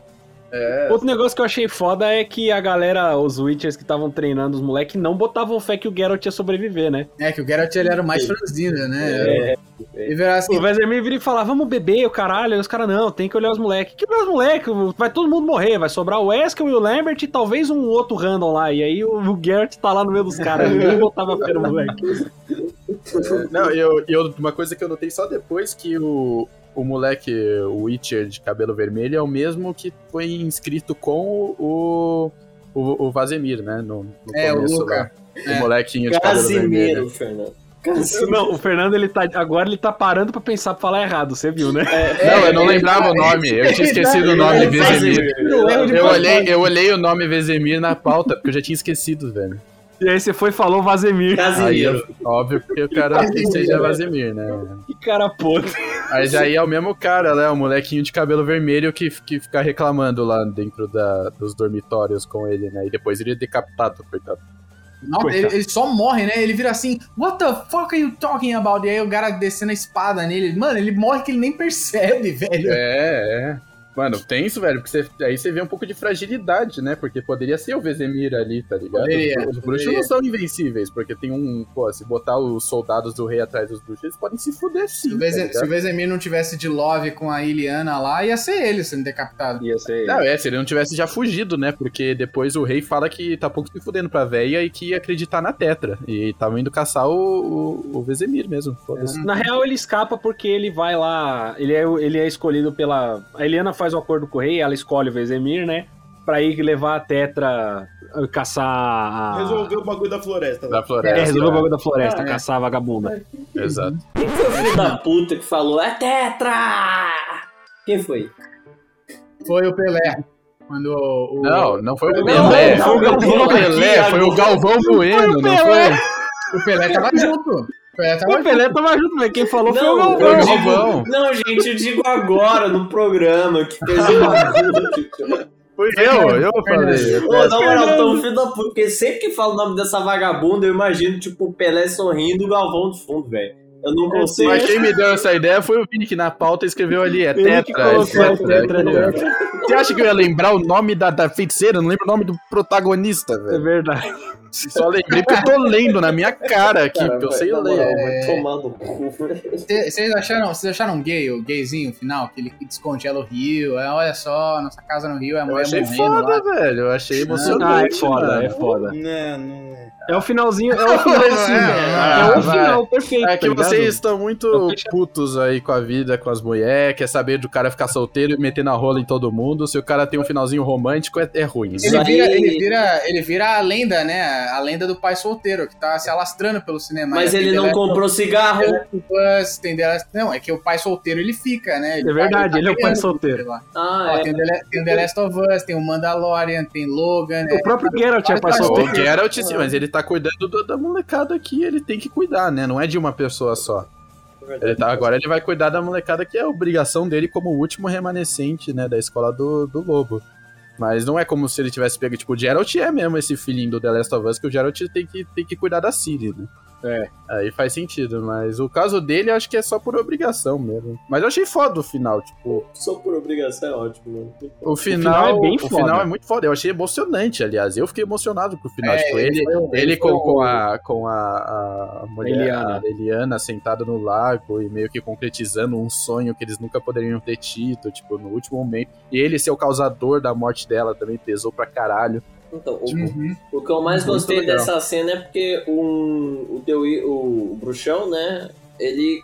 Outro negócio que eu achei foda é que a galera, os Witchers que estavam treinando os moleques, não botavam fé que o Geralt ia sobreviver, né? É, que o Geralt ele era o mais franzino, né? É, E verá assim, O Vesemir vira e fala, vamos beber, o caralho. E os caras, não, tem que olhar os moleques. Que olhar os moleques? Vai todo mundo morrer. Vai sobrar o Wesker e o Lambert e talvez um outro random lá. E aí o, o Geralt tá lá no meio dos caras. Ninguém botava fé no moleque. Não, eu, eu, uma coisa que eu notei só depois que o, o moleque, o Witcher de cabelo vermelho, é o mesmo que foi inscrito com o, o, o Vazemir, né? No, no É, o começo Luca. lá. É. O molequinho de cabelo vermelho. Casimiro, Fernando. Casimiro. Não, o Fernando, ele tá. Agora ele tá parando pra pensar pra falar errado, você viu, né? Não, eu não lembrava o nome. Eu tinha esquecido o nome Ele faz Vezemir. Eu olhei, eu olhei o nome Vezemir na pauta, porque eu já tinha esquecido, velho. E aí você foi e falou Vazemir. Aí, Casimiro. eu- óbvio, porque o cara que seja Vazemir, né? Que cara podre. Aí já aí é o mesmo cara, né? O molequinho de cabelo vermelho que, que fica reclamando lá dentro da, dos dormitórios com ele, né? E depois ele é decapitado, coitado. Nossa, ele, ele só morre, né? Ele vira assim, what the fuck are you talking about? E aí o cara descendo a espada nele. Mano, ele morre que ele nem percebe, velho. É, é. Mano, tenso, velho, porque você- aí você vê um pouco de fragilidade, né? Porque poderia ser o Vezemir ali, tá ligado? Poderia, os bruxos poderia. não são invencíveis, porque tem um. Pô, se botar os soldados do rei atrás dos bruxos, eles podem se fuder sim. Se o tá Veze- se o Vezemir não tivesse de love com a Iliana lá, ia ser ele sendo decapitado. Ia ser. Não, é, se ele não tivesse já fugido, né? Porque depois o rei fala que tá pouco se fudendo pra véia e que ia acreditar na Tetra. E tava indo caçar o, o, o Vezemir mesmo. Foda-se. Na real, ele escapa porque ele vai lá. Ele é, ele é escolhido pela. A Eliana faz o acordo com o rei, ela escolhe o Vesemir, né? Pra ir levar a Tetra uh, caçar a. Resolveu o bagulho da floresta. Da É, floresta. resolveu o bagulho da floresta, É. caçar a vagabunda. Exato. Quem foi o filho da puta que falou, é tetra? Quem foi? Foi o Pelé. Quando o. Não, não foi o Pelé. não, Foi o não, Galvão não, Pelé, foi o. Galvão Bueno, não foi? O Pelé tava junto. O Pelé tava O Pelé tava junto, velho. Quem falou foi o Não, Galvão. eu Foi o digo, Galvão. não, gente, eu digo agora no programa que fez o bagulho. Foi eu, eu falei. Ô, na moral, tão filho da puta, porque sempre que falo o nome dessa vagabunda, eu imagino, tipo, o Pelé sorrindo e o Galvão de fundo, velho. Eu não consigo. Mas quem me deu essa ideia foi o Vini, que na pauta escreveu ali, é que tetra, é tetra. Você acha que eu ia lembrar o nome da, da feiticeira? Eu não lembro o nome do protagonista, É velho. verdade. Só lembrei porque eu tô lendo na minha cara aqui, porque eu sei ler. no cu, Vocês acharam, vocês acharam gay, o gayzinho final, que ele descongela o rio? É, olha só, nossa casa no rio é mulher achei morrendo foda, lá. velho. Eu achei Ah, é emocionante. foda, mano. é foda. Não, não. É o finalzinho, é o final assim, É, né? É o final perfeito. É que tá vocês estão muito putos aí com a vida, com as mulheres, quer saber do cara ficar solteiro e meter na rola em todo mundo. Se o cara tem um finalzinho romântico, é, é ruim. Ele Isso vira, ele, vira, ele vira a lenda, né? A lenda do pai solteiro, que tá se alastrando pelo cinema. Mas Tem ele The não Last of comprou cigarro. Us, tem The Last- Não, é que o pai solteiro ele fica, né? Ele É verdade, tá ele é o pai solteiro. Ah, Ó, é. tem, o The, tem o The Last of Us, tem o Mandalorian, tem Logan. O próprio Geralt é pai Vários O solteiro. Geralt, sim, mas ele tá cuidando do- da molecada aqui, ele tem que cuidar, né? Não é de uma pessoa só. Ele tá, agora ele vai cuidar da molecada que é a obrigação dele como o último remanescente, né, da escola do, do lobo. Mas não é como se ele tivesse pego, tipo, o Geralt é mesmo esse filhinho do The Last of Us, que o Geralt tem que, tem que cuidar da Ciri, né? É. Aí faz sentido, mas o caso dele eu acho que é só por obrigação mesmo. Mas eu achei foda o final, tipo, Só por obrigação é ótimo, mano. o final, final é bem o foda. final é muito foda. Eu achei emocionante, aliás. Eu fiquei emocionado com o final. É, tipo, ele, o- ele foi com, o- com a, com a, a mulher, Eliana. a Eliana sentada no lago e meio que concretizando um sonho que eles nunca poderiam ter tido, tipo, no último momento. E ele ser o causador da morte dela também pesou pra caralho. Então, o, Uhum. o que eu mais Muito gostei legal. dessa cena é porque o, o, Dewey- o bruxão, né? Ele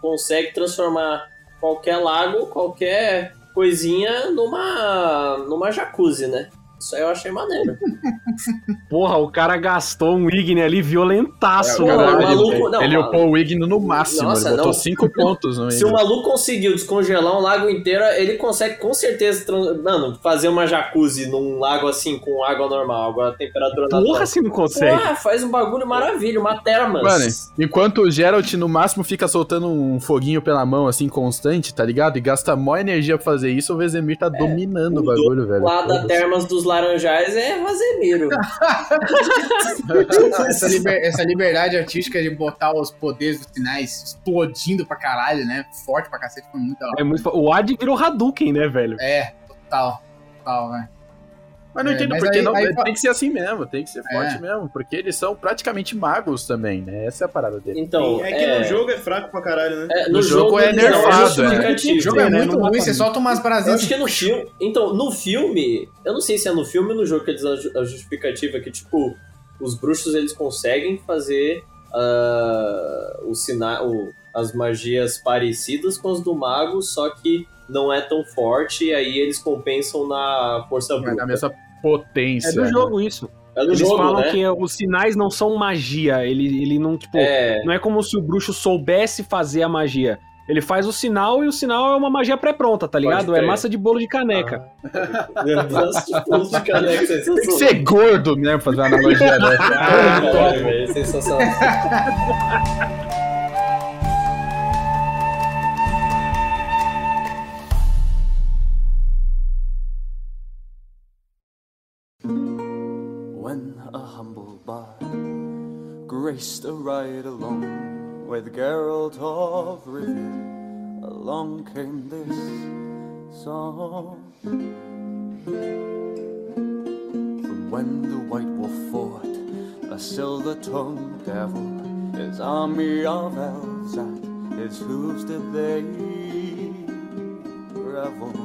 consegue transformar qualquer lago, qualquer coisinha numa, numa jacuzzi, né? Isso aí eu achei maneiro. Porra, o cara gastou um Igne ali violentaço, É, o Caralho, maluco- ele, não, ele mano. upou o Igno no máximo. Nossa, ele botou não. 5 pontos no Se o maluco conseguiu descongelar um lago inteiro, ele consegue com certeza, mano, fazer uma jacuzzi num lago assim, com água normal, água a temperatura Porra, natural. se não consegue. Porra, faz um bagulho maravilha, uma terma. Mano, enquanto o Geralt no máximo fica soltando um foguinho pela mão, assim, constante, tá ligado? E gasta mó energia pra fazer isso, o Vezemir tá dominando o bagulho, velho. Lá da. Termas dos Laranjais é Vazemiro. essa, liber- essa liberdade artística de botar os poderes dos sinais explodindo pra caralho, né? Forte pra cacete, foi muito da hora. É muito... O Ad virou Hadouken, né, velho? É, total. Total, velho. Mas não É, entendo mas porque aí- não. aí- Tem que ser assim mesmo, tem que ser forte É. mesmo. Porque eles são praticamente magos também, né? Essa é a parada dele. Então, é que no jogo é fraco pra caralho, né? é, no jogo é eles dão nerfado. O jogo é né? muito ruim, você solta umas Eu brasileiras. acho que no filme. Então, no filme, eu não sei se é no filme ou no jogo que eles a ju- a justificativa que, tipo, os bruxos eles conseguem fazer ah, o sina o, as magias parecidas com as do mago, só que não é tão forte, e aí eles compensam na força bruta. dar mesma potência. É do né? jogo isso. É Eles jogo, falam né? que os sinais não são magia. Ele, ele não, tipo, É, não é como se o bruxo soubesse fazer a magia. Ele faz o sinal e o sinal é uma magia pré-pronta, tá ligado? É massa de bolo de caneca. meu Deus, que pulo de caneca Tem que ser gordo mesmo, fazer uma analogia dessa. Ah, caralho, velho, sensacional. Graced a ride along with Geralt of Rivia, along came this song. From when the White Wolf fought a silver-tongued devil, his army of elves at his hooves did they revel.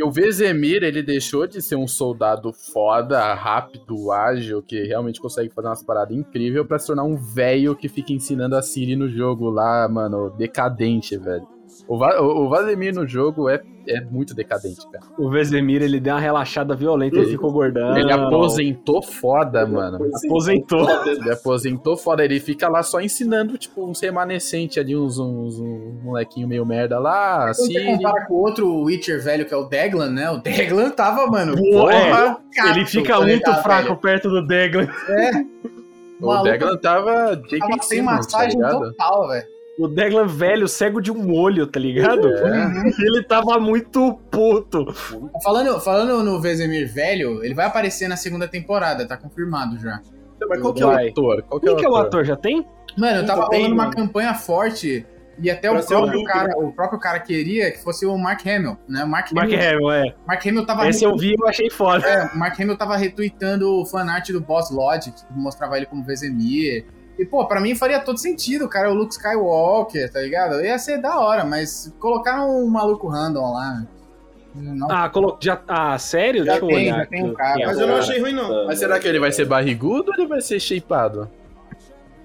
E o Vezemir, ele deixou de ser um soldado foda, rápido, ágil, que realmente consegue fazer umas paradas incríveis, pra se tornar um velho que fica ensinando a Siri no jogo lá, mano, decadente, velho. O, Va o o Vazemir no jogo é, é muito decadente, cara. O Vezemir, ele deu uma relaxada violenta, ele ficou gordão. Ele aposentou foda, mano. Aposentou. Ele aposentou foda. Ele fica lá só ensinando, tipo, uns remanescentes ali, uns, uns, uns molequinho meio merda lá, Quando você Siri. compara com o outro Witcher velho, que é o Deglan, né? O Deglan tava, mano. Porra, é. Ele fica quando muito fraco velho. perto do Deglan. O maluco Deglan tava Jake Tava sem tá massagem ligado? total, velho. O Deglan velho, cego de um olho, tá ligado? É. Ele tava muito puto. Falando, falando no Vezemir velho, ele vai aparecer na segunda temporada, tá confirmado já. Mas qual que é o ator? Qual que é o que é o ator? ator? Já tem? Mano, eu tava Nunca tem, rolando uma campanha forte E até Pra o próprio, cara, o próprio cara queria que fosse o Mark Hamill, né? O Mark, Mark Hamill, Hamill, é. Mark Hamill tava Esse eu vi e eu achei foda. É, o Mark Hamill tava retweetando o fanart do Boss Logic, que mostrava ele como Vezemir. E, pô, pra mim faria todo sentido, cara, o Luke Skywalker, tá ligado? Ia ser da hora, mas colocaram um maluco random lá. Não, Ah, colo... já... ah sério? Já Deixa eu tem, olhar. já tem um cara. Mas eu não achei ruim, não. Mas será que ele vai ser barrigudo ou ele vai ser shapeado?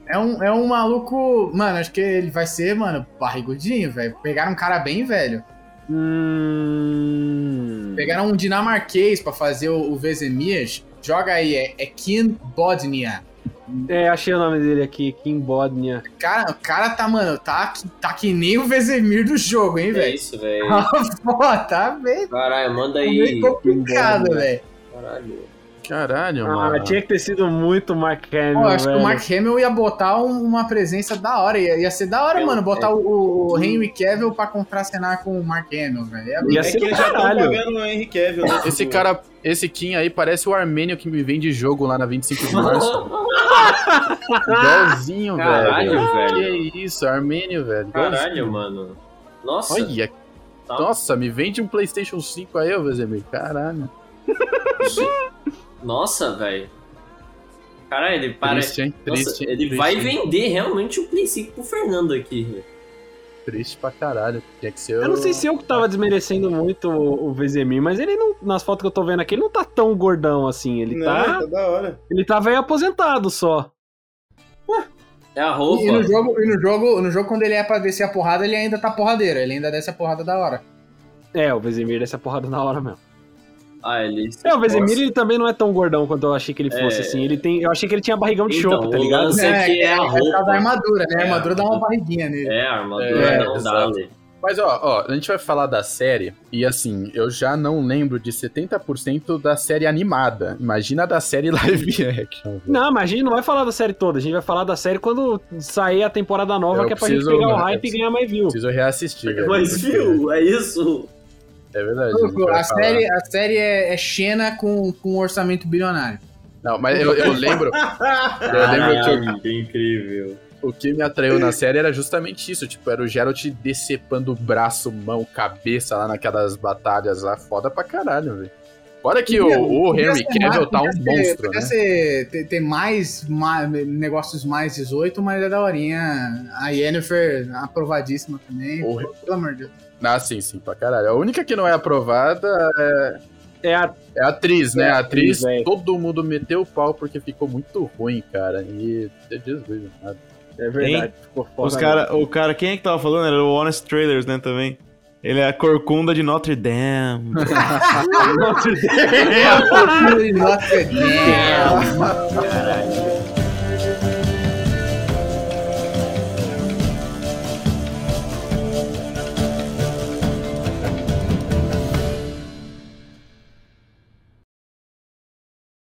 é, um, é um maluco. Mano, acho que ele vai ser, mano, barrigudinho, velho. Pegaram um cara bem velho. Hum... Pegaram um dinamarquês pra fazer o, o Vezemir. Joga aí, é, é Kim Bodnia. É, achei o nome dele aqui, Kim Bodnia. Cara, o cara tá, mano, tá, tá que nem o Vezemir do jogo, hein, É velho? isso, velho. Pô, tá bem, Caralho, manda tá aí. bem complicado, Bodnia. velho. Caralho. Caralho, Ah, mano. tinha que ter sido muito Mark Hamill, Pô, acho que velho. o Mark Hamill ia botar um- uma presença da hora. Ia, ia ser da hora, É, mano, botar é. o, o Henry Cavill pra contracenar com o Mark Hamill, velho. Ia- Ia É ser que eles já estão caralho. pagando o Henry Cavill, né? Esse cara, esse Kim aí parece o armênio que me vende jogo lá na 25 de março. Igualzinho, Caralho, velho. velho. Que isso, armênio, velho. Caralho, Igualzinho. mano. Nossa. Olha. Tá. Nossa, me vende um PlayStation 5 aí, ô Vezemir. Caralho. Nossa, velho. Caralho, ele parece. Triste, hein? Nossa, Triste. ele triste, vai hein? vender realmente o Play 5 pro Fernando aqui. velho. Triste pra caralho. Tinha que ser Eu não sei se eu que tava desmerecendo muito o o Vezemir, mas ele não, nas fotos que eu tô vendo aqui, ele não tá tão gordão assim. Ele Não, tá. tá da hora. Ele tá velho aposentado só. É a roupa. E no jogo, e no jogo, no jogo, quando ele é pra descer a porrada, ele ainda tá porradeiro. Ele ainda desce a porrada da hora. É, o Vezemir dessa porrada na hora mesmo. Ah, ele. É, o Vezemir ele também não é tão gordão quanto eu achei que ele fosse, É. assim. Ele tem, eu achei que ele tinha barrigão de Então, chope, tá o ligado? lance- Isso aqui é a por causa roupa. da armadura, né? A É, armadura dá uma barriguinha nele. É, a armadura É, não dá, velho. Mas ó, ó, a gente vai falar da série e assim, eu já não lembro de 70% da série animada. Imagina da série live action. Não, mas a gente não vai falar da série toda. A gente vai falar da série quando sair a temporada nova, Eu que é pra preciso- gente pegar o hype e ganhar mais view. Preciso reassistir. Mas viu, é isso. É verdade. vai A série, a série é, é Xena com, com um orçamento bilionário. Não, mas eu, eu lembro. eu lembro que o- Caralho, que incrível. o que me atraiu na série era justamente isso. Tipo, era o Geralt decepando braço, mão, cabeça lá naquelas batalhas lá. Foda pra caralho, velho. Fora que o, o Henry Cavill mais- tá um ser- monstro, podia né? ser- ter, ter mais, ma- negócios mais 18, mas é da horinha. A Yennefer aprovadíssima também. O- Pelo amor de Deus. Ah, sim, sim, pra caralho. A única que não é aprovada É a. é a atriz, né? É a a atriz, atriz, todo mundo meteu o pau porque ficou muito ruim, cara. E. Jesus, nada. É verdade. Ficou foda. Os cara, o cara, quem é que tava falando? Era o Honest Trailers, né, também. Ele é a corcunda de Notre Dame. Notre Dame.